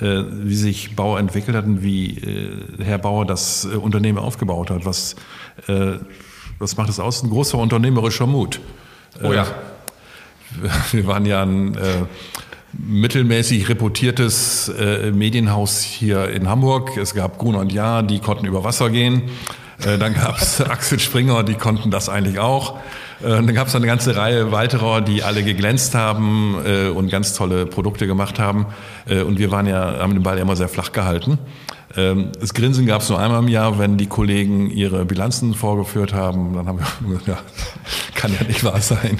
äh, wie sich Bauer entwickelt hat und wie Herr Bauer das Unternehmen aufgebaut hat. Was, was macht es aus? Ein großer unternehmerischer Mut. Oh ja. Wir waren ja ein mittelmäßig reputiertes Medienhaus hier in Hamburg. Es gab Gruner und Jahr, die konnten über Wasser gehen. Dann gab es Axel Springer, die konnten das eigentlich auch. Und äh, dann gab es eine ganze Reihe weiterer, die alle geglänzt haben äh, und ganz tolle Produkte gemacht haben. Äh, und wir waren ja, haben den Ball ja immer sehr flach gehalten. Ähm, das Grinsen gab es nur einmal im Jahr, wenn die Kollegen ihre Bilanzen vorgeführt haben. Dann haben wir gesagt, ja, kann ja nicht wahr sein.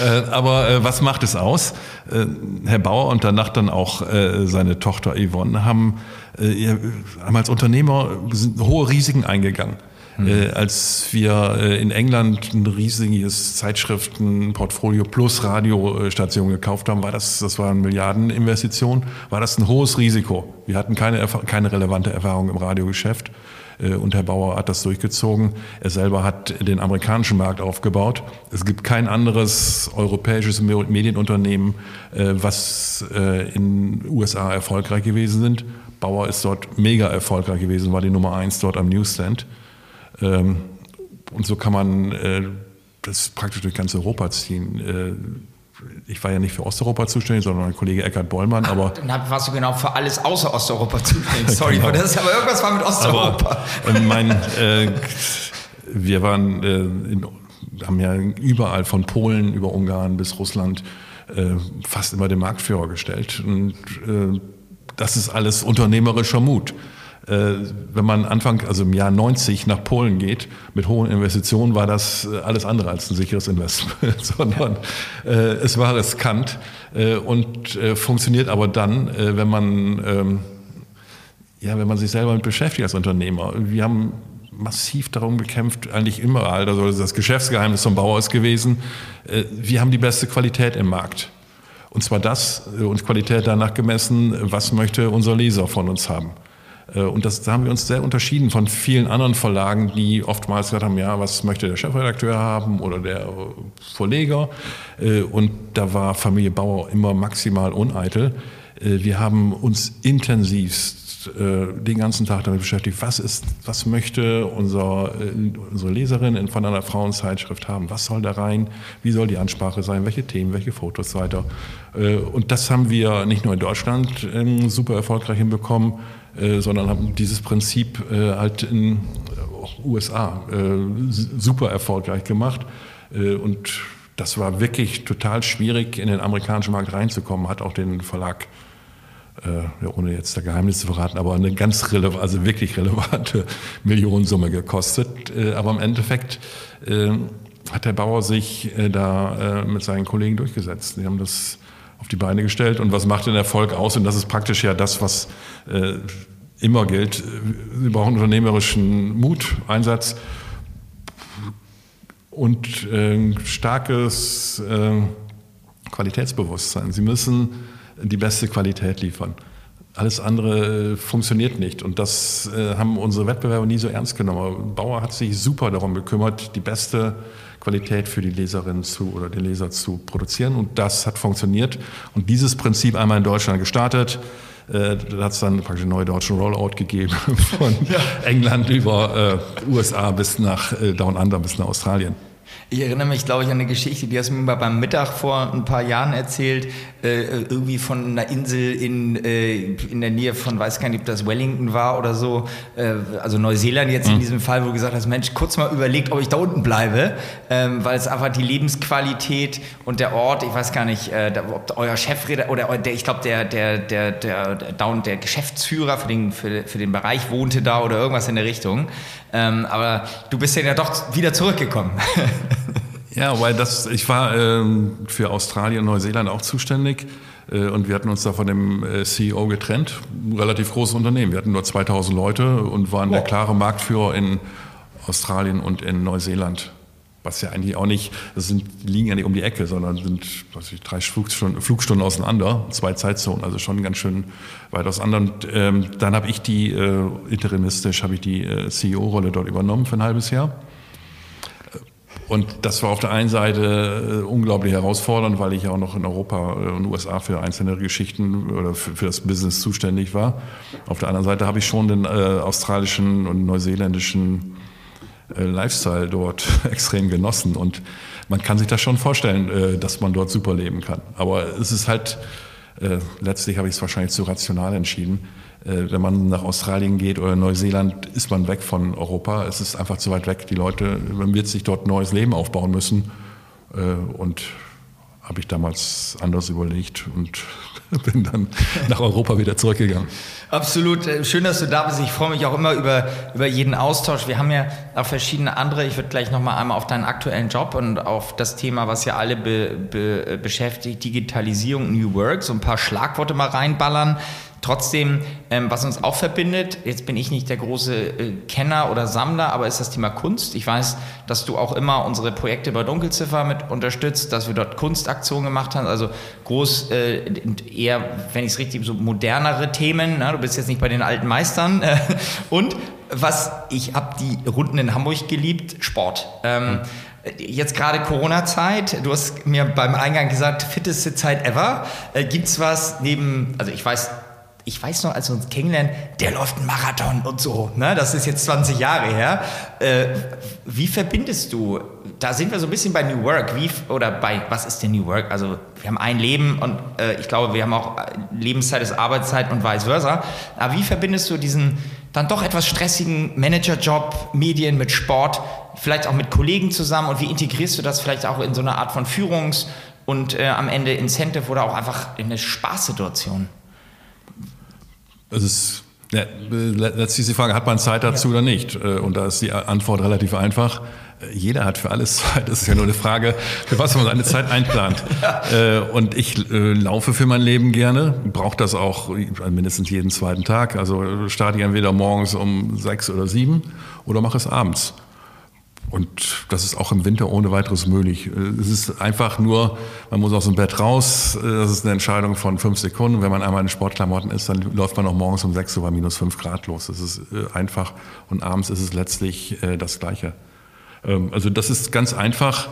Äh, aber äh, was macht es aus? Äh, Herr Bauer und danach dann auch seine Tochter Yvonne haben, haben als Unternehmer hohe Risiken eingegangen. Mhm. Äh, als wir äh, in England ein riesiges Zeitschriftenportfolio plus Radiostation gekauft haben, war das, das war eine Milliardeninvestition, war das ein hohes Risiko. Wir hatten keine, keine relevante Erfahrung im Radiogeschäft. Äh, und Herr Bauer hat das durchgezogen. Er selber hat den amerikanischen Markt aufgebaut. Es gibt kein anderes europäisches Medienunternehmen, äh, was in USA erfolgreich gewesen sind. Bauer ist dort mega erfolgreich gewesen, war die Nummer eins dort am Newsstand. Ähm, und so kann man äh, das praktisch durch ganz Europa ziehen. Ich war ja nicht für Osteuropa zuständig, sondern mein Kollege Eckhard Bollmann. Ach, aber dann warst du genau für alles außer Osteuropa zuständig. Sorry, genau. das ist aber irgendwas war mit Osteuropa. Aber, äh, mein, äh, wir waren äh, in, haben ja überall von Polen über Ungarn bis Russland äh, fast immer den Marktführer gestellt. Und äh, das ist alles unternehmerischer Mut. Äh, wenn man Anfang, also im Jahr 90 nach Polen geht, mit hohen Investitionen, war das äh, alles andere als ein sicheres Investment, sondern äh, es war riskant und funktioniert aber dann, wenn man, ähm, ja, wenn man sich selber mit beschäftigt als Unternehmer. Wir haben massiv darum gekämpft, eigentlich immer, also das Geschäftsgeheimnis vom Bauer ist gewesen, wir haben die beste Qualität im Markt. Und zwar das, uns Qualität danach gemessen, was möchte unser Leser von uns haben. Äh, und das, da haben wir uns sehr unterschieden von vielen anderen Verlagen, die oftmals gesagt haben, ja, was möchte der Chefredakteur haben oder der Verleger. Äh, und da war Familie Bauer immer maximal uneitel. Äh, wir haben uns intensivst den ganzen Tag damit beschäftigt, was ist, was möchte unser, unsere Leserin von einer Frauenzeitschrift haben, was soll da rein, wie soll die Ansprache sein, welche Themen, welche Fotos weiter. Und das haben wir nicht nur in Deutschland ähm, super erfolgreich hinbekommen, äh, sondern haben dieses Prinzip äh, halt in äh, USA äh, super erfolgreich gemacht. Und das war wirklich total schwierig, in den amerikanischen Markt reinzukommen, hat auch den Verlag ja, ohne jetzt da Geheimnis zu verraten, aber eine ganz relevante, also wirklich relevante Millionensumme gekostet. aber im Endeffekt hat der Bauer sich da mit seinen Kollegen durchgesetzt. Die haben das auf die Beine gestellt. Und was macht den Erfolg aus? Und das ist praktisch ja das, was äh, immer gilt. Sie brauchen unternehmerischen Mut, Einsatz und äh, starkes äh, Qualitätsbewusstsein. Sie müssen die beste Qualität liefern. Alles andere äh, funktioniert nicht. Und das äh, haben unsere Wettbewerber nie so ernst genommen. Bauer hat sich super darum gekümmert, die beste Qualität für die Leserin zu oder den Leser zu produzieren. Und das hat funktioniert. Und dieses Prinzip einmal in Deutschland gestartet. Äh, da hat es dann praktisch einen neuen deutschen Rollout gegeben von ja. England über äh, USA bis nach äh, Down Under bis nach Australien. Ich erinnere mich, glaube ich, an eine Geschichte, die hast du mir mal beim Mittag vor ein paar Jahren erzählt, äh, irgendwie von einer Insel in, äh, in der Nähe von, weiß gar nicht, ob das Wellington war oder so, äh, also Neuseeland jetzt mhm. in diesem Fall, wo du gesagt hast, Mensch, kurz mal überlegt, ob ich da unten bleibe, ähm, weil es einfach die Lebensqualität und der Ort, ich weiß gar nicht, äh, ob euer Chefredakteur oder der, ich glaube, der, der, der, der, der, der Geschäftsführer für den, für, für den Bereich wohnte da oder irgendwas in der Richtung. Ähm, aber du bist ja doch wieder zurückgekommen. ja, weil das, ich war ähm, für Australien und Neuseeland auch zuständig. Äh, und wir hatten uns da von dem äh, CEO getrennt. Ein relativ großes Unternehmen. Wir hatten nur 2000 Leute und waren wow. der klare Marktführer in Australien und in Neuseeland was ja eigentlich auch nicht, das sind, liegen ja nicht um die Ecke, sondern sind was ich, drei Flugstunden, Flugstunden auseinander, zwei Zeitzonen, also schon ganz schön weit auseinander. Und ähm, dann habe ich die, äh, interimistisch, habe ich die äh, CEO-Rolle dort übernommen für ein halbes Jahr. Und das war auf der einen Seite äh, unglaublich herausfordernd, weil ich auch noch in Europa und USA für einzelne Geschichten oder für, für, das Business zuständig war. Auf der anderen Seite habe ich schon den äh, australischen und neuseeländischen äh, Lifestyle dort extrem genossen. Und man kann sich das schon vorstellen, äh, dass man dort super leben kann. Aber es ist halt, äh, letztlich habe ich es wahrscheinlich zu rational entschieden. Äh, wenn man nach Australien geht oder Neuseeland, ist man weg von Europa. Es ist einfach zu weit weg. Die Leute, man wird sich dort ein neues Leben aufbauen müssen. Und habe ich damals anders überlegt und bin dann nach Europa wieder zurückgegangen. Absolut. Äh, schön, dass du da bist. Ich freue mich auch immer über, über jeden Austausch. Wir haben ja auch verschiedene andere. Ich würde gleich nochmal einmal auf deinen aktuellen Job und auf das Thema, was ja alle be, be, beschäftigt, Digitalisierung, New Work, so ein paar Schlagworte mal reinballern. Trotzdem, ähm, was uns auch verbindet, jetzt bin ich nicht der große äh, Kenner oder Sammler, aber ist das Thema Kunst. Ich weiß, dass du auch immer unsere Projekte bei Dunkelziffer mit unterstützt, dass wir dort Kunstaktionen gemacht haben, also groß, äh, eher, wenn ich es richtig, so modernere Themen. Na, du bist jetzt nicht bei den alten Meistern. Äh, und was, ich habe die Runden in Hamburg geliebt, Sport. Ähm, Jetzt gerade Corona-Zeit. Du hast mir beim Eingang gesagt, fitteste Zeit ever. Äh, gibt's was neben, also ich weiß, ich weiß noch, als wir uns kennenlernen, der läuft einen Marathon und so. Ne? Das ist jetzt 20 Jahre her. Äh, wie verbindest du, da sind wir so ein bisschen bei New Work, wie, oder bei, was ist denn New Work? Also wir haben ein Leben und äh, ich glaube, wir haben auch Lebenszeit ist Arbeitszeit und vice versa. Aber wie verbindest du diesen dann doch etwas stressigen Managerjob, Medien mit Sport, vielleicht auch mit Kollegen zusammen und wie integrierst du das vielleicht auch in so eine Art von Führungs- und äh, am Ende Incentive oder auch einfach in eine Spaßsituation? Es ist ja, letztlich die Frage, hat man Zeit dazu ja. oder nicht? Äh, und da ist die Antwort relativ einfach. Äh, jeder hat für alles Zeit. Das ist ja nur eine Frage, für was man seine Zeit einplant. Ja. Äh, und ich laufe für mein Leben gerne, brauche das auch mindestens jeden zweiten Tag. Also starte ich entweder morgens um sechs oder sieben oder mache es abends. Und das ist auch im Winter ohne weiteres möglich. Es ist einfach nur, man muss aus dem Bett raus. Das ist eine Entscheidung von fünf Sekunden. Wenn man einmal in Sportklamotten ist, dann läuft man auch morgens um sechs Uhr bei minus fünf Grad los. Das ist äh, einfach. Und abends ist es letztlich äh, das Gleiche. Ähm, also das ist ganz einfach,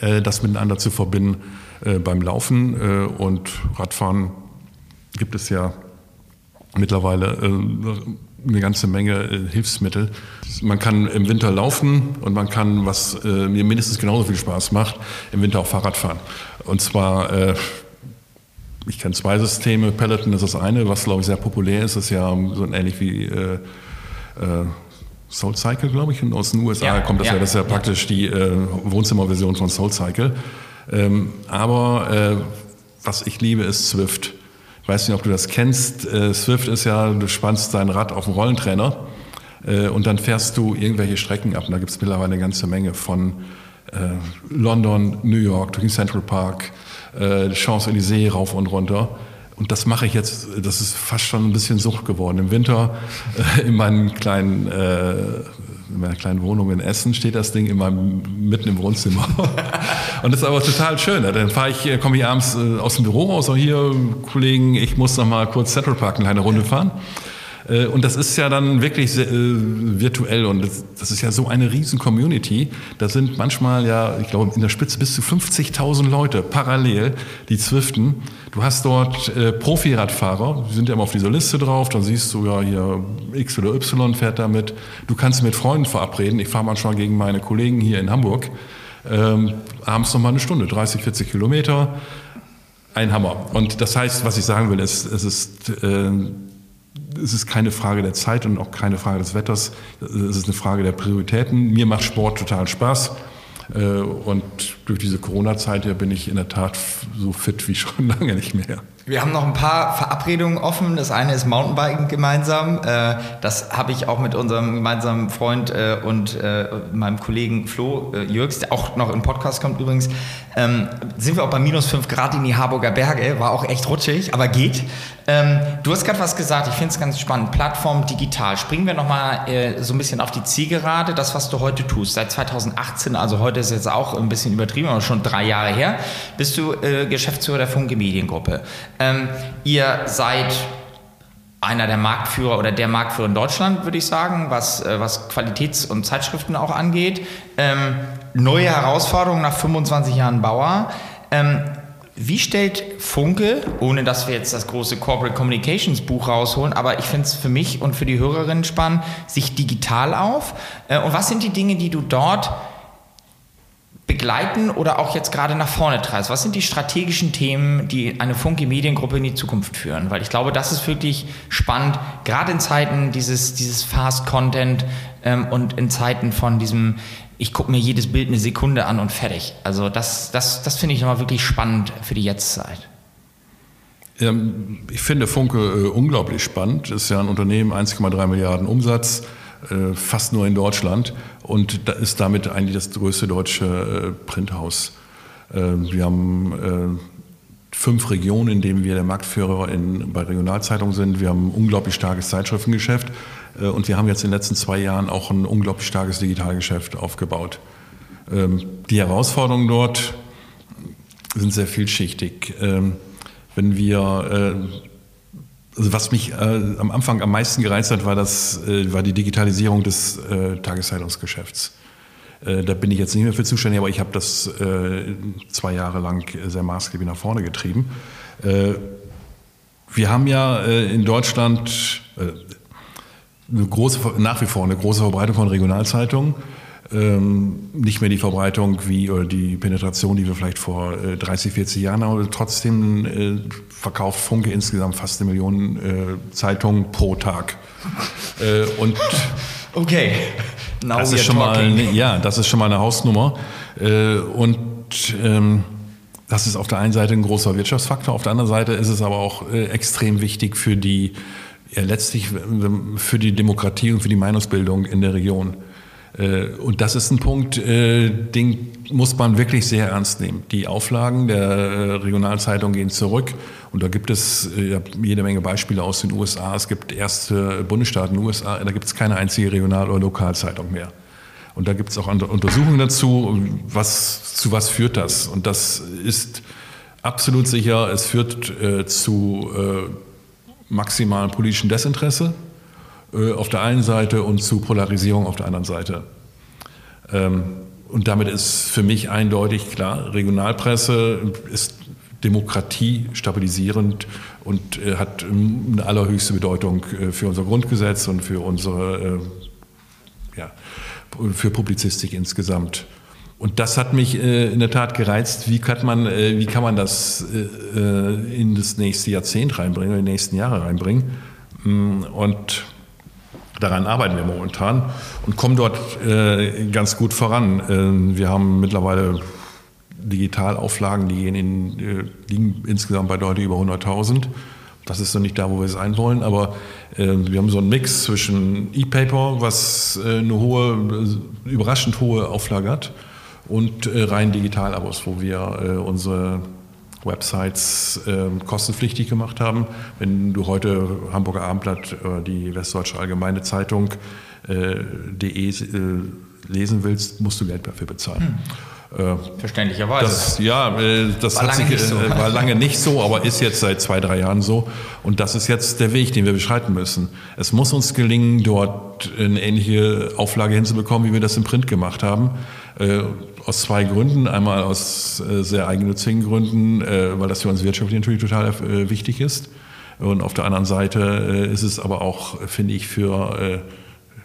äh, das miteinander zu verbinden beim Laufen und Radfahren gibt es ja mittlerweile eine ganze Menge äh, Hilfsmittel. Man kann im Winter laufen und man kann, was äh, mir mindestens genauso viel Spaß macht, im Winter auch Fahrrad fahren. Und zwar, äh, ich kenne zwei Systeme. Peloton ist das eine, was glaube ich sehr populär ist, ist ja so ähnlich wie äh, äh, Soul Cycle, glaube ich. Und aus den USA ja, kommt das ja, ja das ist ja, praktisch die äh, Wohnzimmerversion von Soul Cycle. Ähm, aber was ich liebe, ist Swift. Ich weiß nicht, ob du das kennst. Äh, Swift ist ja, du spannst dein Rad auf den Rollentrainer äh, und dann fährst du irgendwelche Strecken ab. Und da gibt es mittlerweile eine ganze Menge von äh, London, New York, durch den Central Park, Champs-Élysées rauf und runter. Und das mache ich jetzt, das ist fast schon ein bisschen Sucht geworden. Im Winter in meinen kleinen in meiner kleinen Wohnung in Essen steht das Ding immer mitten im Wohnzimmer. und das ist aber total schön. Dann fahre ich, äh, komme ich abends äh, aus dem Büro raus, auch hier, Kollegen, ich muss noch mal kurz Central Park eine kleine Runde fahren. Äh, und das ist ja dann wirklich sehr, äh, virtuell und das, das, ist ja so eine riesen Community. Da sind manchmal ja, ich glaube, in der Spitze bis zu 50.000 Leute parallel, die zwiften. Du hast dort äh, Profi-Radfahrer, die sind ja immer auf dieser Liste drauf, dann siehst du ja hier X oder Y fährt damit. Du kannst mit Freunden verabreden. Ich fahre manchmal gegen meine Kollegen hier in Hamburg. Ähm, abends noch mal eine Stunde, 30, 40 Kilometer. Ein Hammer. Und das heißt, was ich sagen will, ist, es ist äh, es ist keine Frage der Zeit und auch keine Frage des Wetters. Es ist eine Frage der Prioritäten. Mir macht Sport total Spaß. Äh, und durch diese Corona-Zeit bin ich in der Tat so fit wie schon lange nicht mehr. Wir haben noch ein paar Verabredungen offen. Das eine ist Mountainbiken gemeinsam. Äh, das habe ich auch mit unserem gemeinsamen Freund äh, und meinem Kollegen Flo Jürgs, der auch noch im Podcast kommt übrigens. Ähm, sind wir auch bei minus 5 Grad in die Harburger Berge. War auch echt rutschig, aber geht. Ähm, du hast gerade was gesagt, ich finde es ganz spannend. Plattform digital. Springen wir nochmal äh, so ein bisschen auf die Zielgerade, das, was du heute tust. Seit 2018, also heute ist jetzt auch ein bisschen übertrieben, aber schon drei Jahre her, bist du äh, Geschäftsführer der Funke Mediengruppe. Ähm, ihr seid einer der Marktführer oder der Marktführer in Deutschland, würde ich sagen, was, äh, was Qualitäts- und Zeitschriften auch angeht. Ähm, neue Herausforderungen nach 25 Jahren Bauer. Ähm, wie stellt Funke, ohne dass wir jetzt das große Corporate Communications Buch rausholen, aber ich finde es für mich und für die Hörerinnen spannend, sich digital auf? Äh, und was sind die Dinge, die du dort begleiten oder auch jetzt gerade nach vorne treibst? Was sind die strategischen Themen, die eine Funke Mediengruppe in die Zukunft führen? Weil ich glaube, das ist wirklich spannend, gerade in Zeiten dieses, dieses Fast Content ähm, und in Zeiten von diesem, ich gucke mir jedes Bild eine Sekunde an und fertig. Also das, das, das finde ich nochmal wirklich spannend für die Jetztzeit. ich finde Funke äh, unglaublich spannend. Ist ja ein Unternehmen, 1,3 Milliarden Umsatz fast nur in Deutschland und da ist damit eigentlich das größte deutsche äh, Printhaus. Äh, wir haben fünf Regionen, in denen wir der Marktführer in, bei Regionalzeitungen sind. Wir haben ein unglaublich starkes Zeitschriftengeschäft und wir haben jetzt in den letzten zwei Jahren auch ein unglaublich starkes Digitalgeschäft aufgebaut. Ähm, die Herausforderungen dort sind sehr vielschichtig. Ähm, wenn wir also was mich äh, am Anfang am meisten gereizt hat, war, das, äh, war die Digitalisierung des äh, Tageszeitungsgeschäfts. Äh, da bin ich jetzt nicht mehr für zuständig, aber ich habe das äh, zwei Jahre lang sehr maßgeblich nach vorne getrieben. Äh, wir haben ja in Deutschland große, nach wie vor eine große Verbreitung von Regionalzeitungen. Ähm, nicht mehr die Verbreitung wie oder die Penetration, die wir vielleicht vor äh, 30, 40 Jahren haben, aber trotzdem äh, verkauft Funke insgesamt fast eine Million äh, Zeitungen pro Tag. Äh, und okay, Now das ist schon mal, ja, das ist schon mal eine Hausnummer. Äh, und ähm, das ist auf der einen Seite ein großer Wirtschaftsfaktor, auf der anderen Seite ist es aber auch äh, extrem wichtig für die ja, letztlich für die Demokratie und für die Meinungsbildung in der Region. Äh, und das ist ein Punkt, äh, den muss man wirklich sehr ernst nehmen. Die Auflagen der äh, Regionalzeitung gehen zurück. Und da gibt es jede Menge Beispiele aus den USA. Es gibt erste Bundesstaaten in den USA, da gibt es keine einzige Regional- oder Lokalzeitung mehr. Und da gibt es auch Untersuchungen dazu, was, zu was führt das. Und das ist absolut sicher, es führt äh, zu äh, maximalem politischen Desinteresse auf der einen Seite und zu Polarisierung auf der anderen Seite. Ähm, und damit ist für mich eindeutig klar, Regionalpresse ist Demokratie stabilisierend und äh, hat eine allerhöchste Bedeutung äh, für unser Grundgesetz und für unsere, ja, für Publizistik insgesamt. Und das hat mich in der Tat gereizt. Wie kann man, wie kann man das in das nächste Jahrzehnt reinbringen, in die nächsten Jahre reinbringen? Mm, und Daran arbeiten wir momentan und kommen dort äh, ganz gut voran. Äh, wir haben mittlerweile Digitalauflagen, die gehen in, äh, liegen insgesamt bei deutlich über 100.000. Das ist noch nicht da, wo wir sein wollen, aber äh, wir haben so einen Mix zwischen E-Paper, was äh, eine hohe, überraschend hohe Auflage hat, und äh, rein Digitalabos, wo wir unsere Websites äh, kostenpflichtig gemacht haben. Wenn du heute Hamburger Abendblatt oder die Westdeutsche Allgemeine Zeitung äh, de äh, lesen willst, musst du Geld dafür bezahlen. Hm. Äh, Verständlicherweise. Das, ja, äh, das war, lange sich, so. Äh, war lange nicht so, aber ist jetzt seit zwei, drei Jahren so. Und das ist jetzt der Weg, den wir beschreiten müssen. Es muss uns gelingen, dort eine ähnliche Auflage hinzubekommen, wie wir das im Print gemacht haben. Aus zwei Gründen. Einmal aus äh, sehr eigennützigen Gründen, äh, weil das für uns wirtschaftlich natürlich total äh, wichtig ist. Und auf der anderen Seite ist es aber auch, finde ich, für,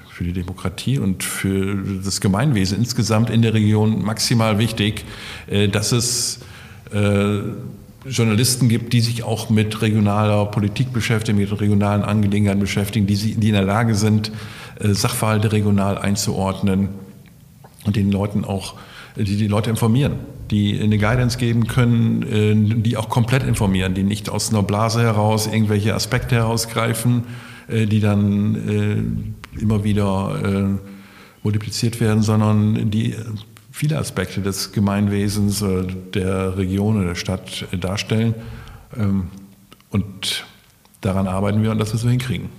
für die Demokratie und für das Gemeinwesen insgesamt in der Region maximal wichtig, dass es Journalisten gibt, die sich auch mit regionaler Politik beschäftigen, mit regionalen Angelegenheiten beschäftigen, die, die in der Lage sind, Sachverhalte regional einzuordnen und den Leuten auch, die die Leute informieren, die eine Guidance geben können, äh, die auch komplett informieren, die nicht aus einer Blase heraus irgendwelche Aspekte herausgreifen, äh, die dann äh, immer wieder multipliziert werden, sondern die viele Aspekte des Gemeinwesens der Region oder der Stadt darstellen. Ähm, und daran arbeiten wir und das müssen wir hinkriegen.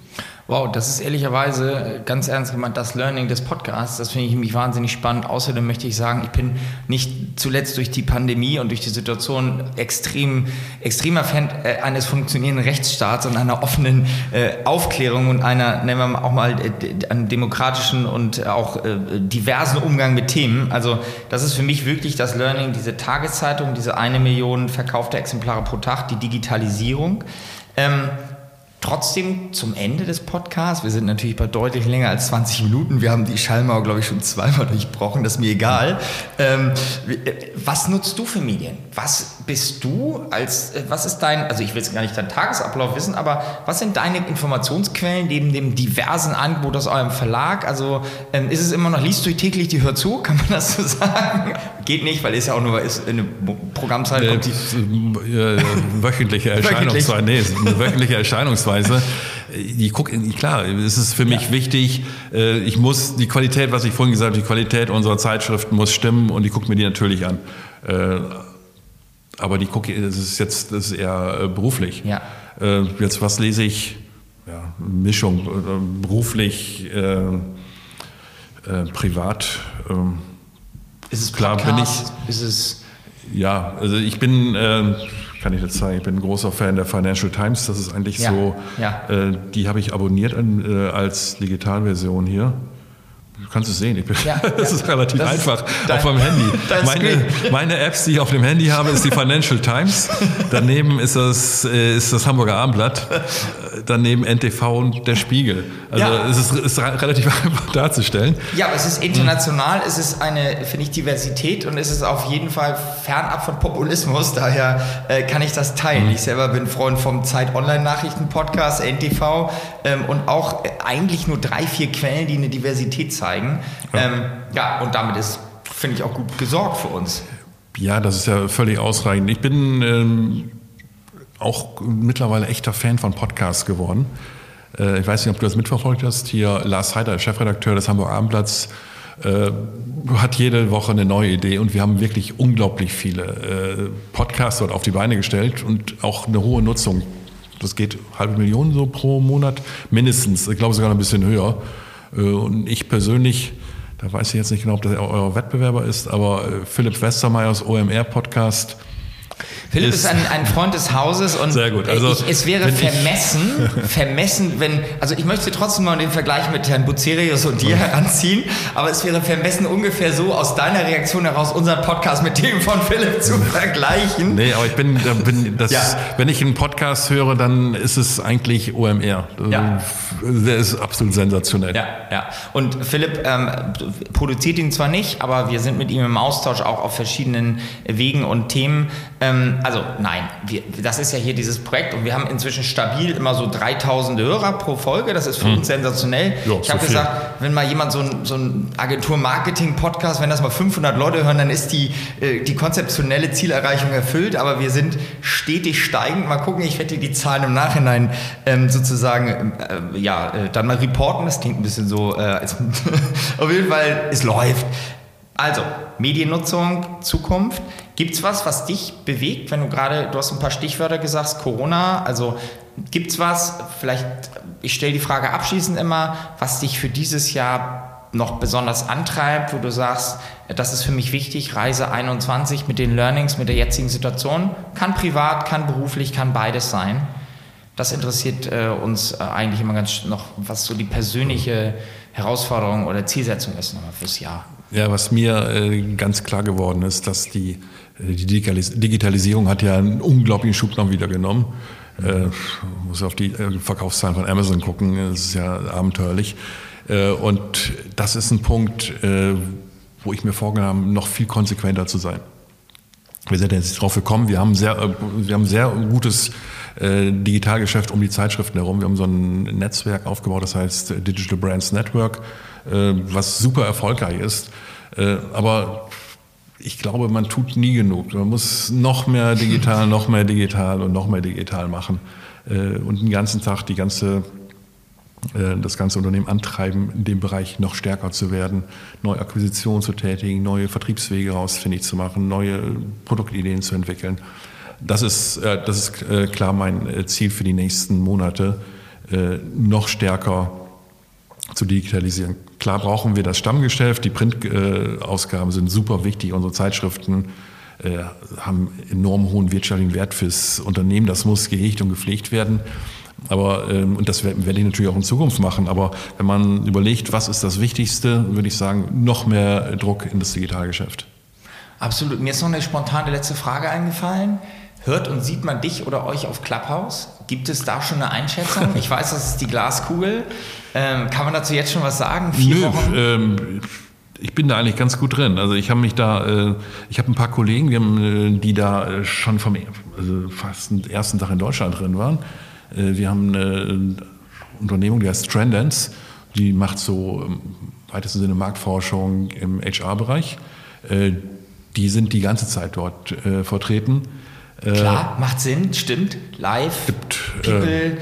Wow, das ist ehrlicherweise ganz ernst gemeint das Learning des Podcasts. Das finde ich mich wahnsinnig spannend. Außerdem möchte ich sagen, ich bin nicht zuletzt durch die Pandemie und durch die Situation extrem, extremer Fan äh, eines funktionierenden Rechtsstaats und einer offenen äh, Aufklärung und einer, nennen wir auch mal, äh, einem demokratischen und auch äh, diversen Umgang mit Themen. Also das ist für mich wirklich das Learning, diese Tageszeitung, diese eine Million verkaufte Exemplare pro Tag, die Digitalisierung. Ähm, Trotzdem zum Ende des Podcasts, wir sind natürlich bei deutlich länger als 20 Minuten, wir haben die Schallmauer, glaube ich, schon zweimal durchbrochen, das ist mir egal. Ähm, äh, was nutzt du für Medien? Was bist du als, äh, was ist dein, also ich will jetzt gar nicht deinen Tagesablauf wissen, aber was sind deine Informationsquellen neben dem diversen Angebot aus eurem Verlag? Also ähm, ist es immer noch, liest du täglich die Hör zu, kann man das so sagen? Geht nicht, weil es ja auch nur ist, eine Programmzeit kommt die... Äh, wöchentliche Erscheinungsweise, nee, eine wöchentliche Erscheinungsweise Weise. Ich gucke, klar, es ist für mich ja. wichtig, äh, ich muss die Qualität, was ich vorhin gesagt habe, die Qualität unserer Zeitschriften muss stimmen und ich gucke mir die natürlich an. Äh, aber die gucke, das ist jetzt das ist eher äh, beruflich. Ja. Jetzt, was lese ich? Ja, Mischung, beruflich, äh, äh, privat. Ähm, ist es klar, Podcast? bin ich. Ist es ja, also ich bin, äh, kann ich jetzt sagen, ich bin ein großer Fan der Financial Times. Das ist eigentlich ja, so, ja. Äh, die habe ich abonniert an, äh, als Digitalversion hier. Du kannst es sehen. Bin, ja, das ja. ist relativ das einfach ist auf meinem Handy. Meine, meine, Apps, die ich auf dem Handy habe, ist die Financial Times. Daneben ist das, äh, ist das Hamburger Abendblatt. Daneben NTV und der Spiegel. Also ja. es ist, ist, relativ einfach darzustellen. Ja, aber es ist international, es ist eine, finde ich, Diversität und es ist auf jeden Fall fernab von Populismus. Daher äh, kann ich das teilen. Mhm. Ich selber bin Freund vom Zeit Online Nachrichten Podcast, NTV ähm, und auch äh, eigentlich nur drei, vier Quellen, die eine Diversität zeigen zeigen. Ja, ähm, ja und damit ist, finde ich, auch gut gesorgt für uns. Ja, das ist ja völlig ausreichend. Ich bin ähm, auch mittlerweile echter Fan von Podcasts geworden. Äh, ich weiß nicht, ob du das mitverfolgt hast. Hier Lars Heider, Chefredakteur des Hamburger Abendblatts, äh, hat jede Woche eine neue Idee und wir haben wirklich unglaublich viele äh, Podcasts dort auf die Beine gestellt und auch eine hohe Nutzung. Das geht halbe Million so pro Monat mindestens. Ich glaube sogar noch ein bisschen höher. Äh, und ich persönlich, da weiß ich jetzt nicht genau, ob das euer Wettbewerber ist, aber äh, Philipp Westermeyers OMR-Podcast, Philipp ist, ist ein, ein, Freund des Hauses und Sehr gut. Also, ich, es wäre vermessen, vermessen, wenn, also ich möchte trotzdem mal den Vergleich mit Herrn Bucerius und dir heranziehen, aber es wäre vermessen, ungefähr so aus deiner Reaktion heraus unseren Podcast mit dem von Philipp zu vergleichen. Nee, aber ich bin, bin das, ja. wenn ich einen Podcast höre, dann ist es eigentlich OMR. Ja. Der ist absolut sensationell. Ja, ja. Und Philipp ähm, produziert ihn zwar nicht, aber wir sind mit ihm im Austausch auch auf verschiedenen Wegen und Themen. Ähm, also nein, wir, das ist ja hier dieses Projekt und wir haben inzwischen stabil immer so 3000 Hörer pro Folge. Das ist für hm. uns sensationell. Ja, ich so habe gesagt, wenn mal jemand so ein, so ein Agentur-Marketing-Podcast, wenn das mal 500 Leute hören, dann ist die, äh, die konzeptionelle Zielerreichung erfüllt. Aber wir sind stetig steigend. Mal gucken, ich werde dir die Zahlen im Nachhinein ähm, sozusagen äh, ja, äh, dann mal reporten. Das klingt ein bisschen so, äh, als auf jeden Fall, es läuft. Also, Mediennutzung, Zukunft. Gibt es was, was dich bewegt, wenn du gerade, du hast ein paar Stichwörter gesagt, Corona, also gibt es was, vielleicht, ich stelle die Frage abschließend immer, was dich für dieses Jahr noch besonders antreibt, wo du sagst, das ist für mich wichtig, Reise 21 mit den Learnings, mit der jetzigen Situation, kann privat, kann beruflich, kann beides sein. Das interessiert äh, uns äh, eigentlich immer ganz noch, was so die persönliche Herausforderung oder Zielsetzung ist nochmal fürs Jahr. Ja, was mir äh, ganz klar geworden ist, dass die die Digitalisierung hat ja einen unglaublichen Schub noch wieder genommen. Äh, muss auf die äh, Verkaufszahlen von Amazon gucken, das ist ja abenteuerlich. Äh, und das ist ein Punkt, äh, wo ich mir vorgenommen habe, noch viel konsequenter zu sein. Wir sind jetzt drauf gekommen, wir haben sehr, äh, wir haben sehr gutes äh, Digitalgeschäft um die Zeitschriften herum. Wir haben so ein Netzwerk aufgebaut, das heißt Digital Brands Network, was super erfolgreich ist. aber ich glaube, man tut nie genug. Man muss noch mehr digital, noch mehr digital und noch mehr digital machen äh, und den ganzen Tag die ganze, äh, das ganze Unternehmen antreiben, in dem Bereich noch stärker zu werden, neue Akquisitionen zu tätigen, neue Vertriebswege ausfindig zu machen, neue Produktideen zu entwickeln. Das ist, äh, das ist klar mein Ziel für die nächsten Monate noch stärker zu digitalisieren. Klar brauchen wir das Stammgeschäft, die Printausgaben äh, sind super wichtig, unsere Zeitschriften äh, haben enorm hohen wirtschaftlichen Wert fürs Unternehmen, das muss gehegt und gepflegt werden. Aber, ähm, und das werde ich natürlich auch in Zukunft machen. Aber wenn man überlegt, was ist das Wichtigste, würde ich sagen, noch mehr Druck in das Digitalgeschäft. Absolut. Mir ist noch eine spontane letzte Frage eingefallen. Hört und sieht man dich oder euch auf Clubhouse? Gibt es da schon eine Einschätzung? Ich weiß, das ist die Glaskugel. Ähm, kann man dazu jetzt schon was sagen? Vier Nö? Ähm, ich bin da eigentlich ganz gut drin. Also ich habe mich da, äh, ich habe ein paar Kollegen, die, haben, äh, die da äh, schon vom also fast den ersten Tag in Deutschland drin waren. Äh, wir haben eine Unternehmung, die heißt Trendance, die macht so im weitesten Sinne Marktforschung im HR-Bereich. Äh, die sind die ganze Zeit dort äh, vertreten. Klar, macht Sinn, stimmt. Live, gibt, People,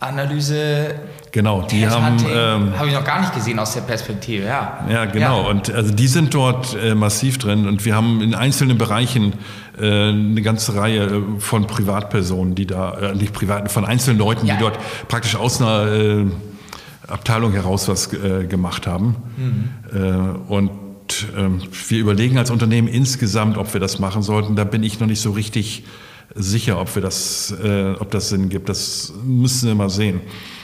Analyse, Genau, die haben. Ähm, Habe ich noch gar nicht gesehen aus der Perspektive, ja. Ja, genau. Ja. Und also die sind dort äh, massiv drin und wir haben in einzelnen Bereichen äh, eine ganze Reihe äh, von Privatpersonen, die da, äh, nicht privaten, von einzelnen Leuten, ja. die dort praktisch aus einer äh, Abteilung heraus was äh, gemacht haben. Mhm. und ähm, wir überlegen als Unternehmen insgesamt, ob wir das machen sollten. Da bin ich noch nicht so richtig sicher, ob wir das, ob das Sinn gibt. Das müssen wir mal sehen.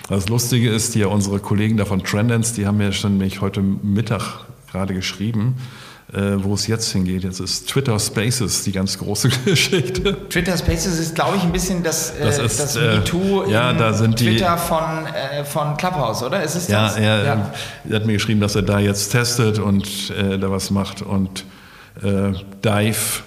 Das Lustige ist, ja unsere Kollegen da von Trendance, die haben mir schon mich heute Mittag gerade geschrieben, äh, wo es jetzt hingeht. Jetzt ist Twitter Spaces die ganz große Geschichte. Twitter Spaces ist, glaube ich, ein bisschen das, äh, das, ist, das äh, MeToo ja, da sind Twitter die, von, äh, von Clubhouse, oder? Ist es das? Ja, er, ja. er hat mir geschrieben, dass er da jetzt testet und äh, da was macht und äh, Dive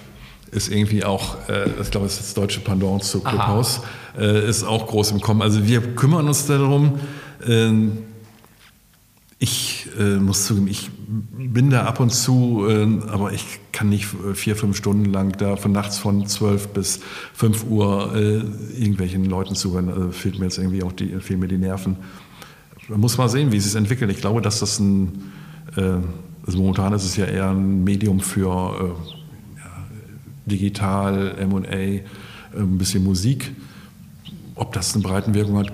ist irgendwie auch, äh, ich glaube, es ist das deutsche Pendant zu Clubhouse, äh, ist auch groß im Kommen. Also wir kümmern uns darum. Äh, ich äh, muss zugeben, ich bin da ab und zu, äh, aber ich kann nicht vier, fünf Stunden lang da von nachts von zwölf bis fünf Uhr äh, irgendwelchen Leuten zuhören. Also fehlt mir jetzt irgendwie auch die, fehlen mir die Nerven. Man muss mal sehen, wie es sich entwickelt. Ich glaube, dass das ein, also momentan ist es ja eher ein Medium für digital, MA, äh, ein bisschen Musik. Ob das eine Breitenwirkung hat,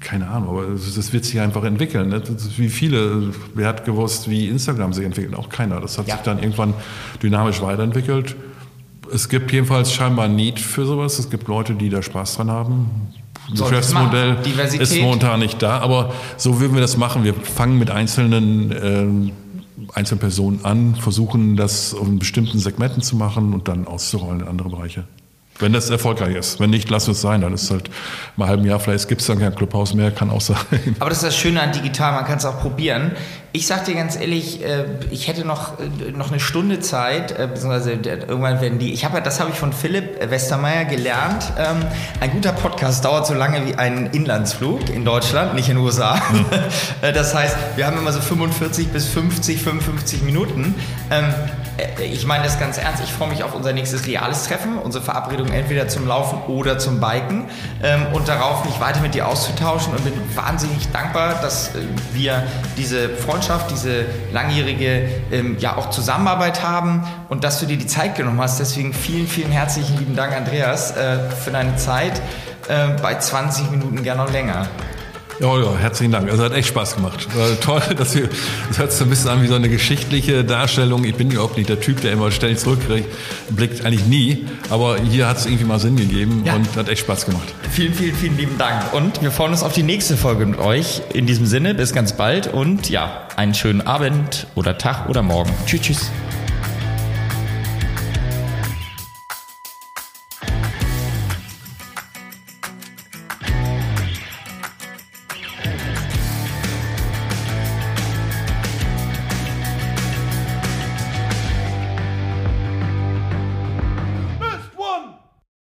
keine Ahnung, aber das wird sich einfach entwickeln. Ne? wie viele, wer hat gewusst, wie Instagram sich entwickelt? Auch keiner. Das hat ja. sich dann irgendwann dynamisch weiterentwickelt. Es gibt jedenfalls scheinbar ein Need für sowas. Es gibt Leute, die da Spaß dran haben. Das Geschäftsmodell ist momentan nicht da, aber so würden wir das machen. Wir fangen mit einzelnen äh, Einzelpersonen an, versuchen das in bestimmten Segmenten zu machen und dann auszurollen in andere Bereiche. Wenn das erfolgreich ist. Wenn nicht, lass es sein. Dann ist es halt mal ein halben Jahr, vielleicht gibt es dann kein Clubhaus mehr, kann auch sein. Aber das ist das Schöne an digital, man kann es auch probieren. Ich sag dir ganz ehrlich, äh, ich hätte noch, äh, noch eine Stunde Zeit, äh, beziehungsweise irgendwann werden die, ich habe das habe ich von Philipp Westermeier gelernt. Ähm, ein guter Podcast dauert so lange wie ein Inlandsflug in Deutschland, nicht in den USA. Das heißt, wir haben immer so 45 bis 50, 55 Minuten. Ähm, ich meine das ganz ernst. Ich freue mich auf unser nächstes reales Treffen, unsere Verabredung entweder zum Laufen oder zum Biken ähm, und darauf mich weiter mit dir auszutauschen und bin wahnsinnig dankbar, dass wir diese Freundschaft, diese langjährige ähm, ja auch Zusammenarbeit haben und dass du dir die Zeit genommen hast. Deswegen vielen, vielen herzlichen lieben Dank, Andreas, äh, für deine Zeit. Äh, bei 20 Minuten gerne noch länger. Ja, ja, herzlichen Dank. Also hat echt Spaß gemacht. War toll, dass wir, das hört sich so ein bisschen an wie so eine geschichtliche Darstellung. Ich bin überhaupt nicht der Typ, der immer ständig zurückblickt, eigentlich nie. Aber hier hat es irgendwie mal Sinn gegeben ja. und hat echt Spaß gemacht. Vielen, vielen, vielen lieben Dank. Und wir freuen uns auf die nächste Folge mit euch. In diesem Sinne, bis ganz bald und ja, einen schönen Abend oder Tag oder Morgen. Tschüss, tschüss.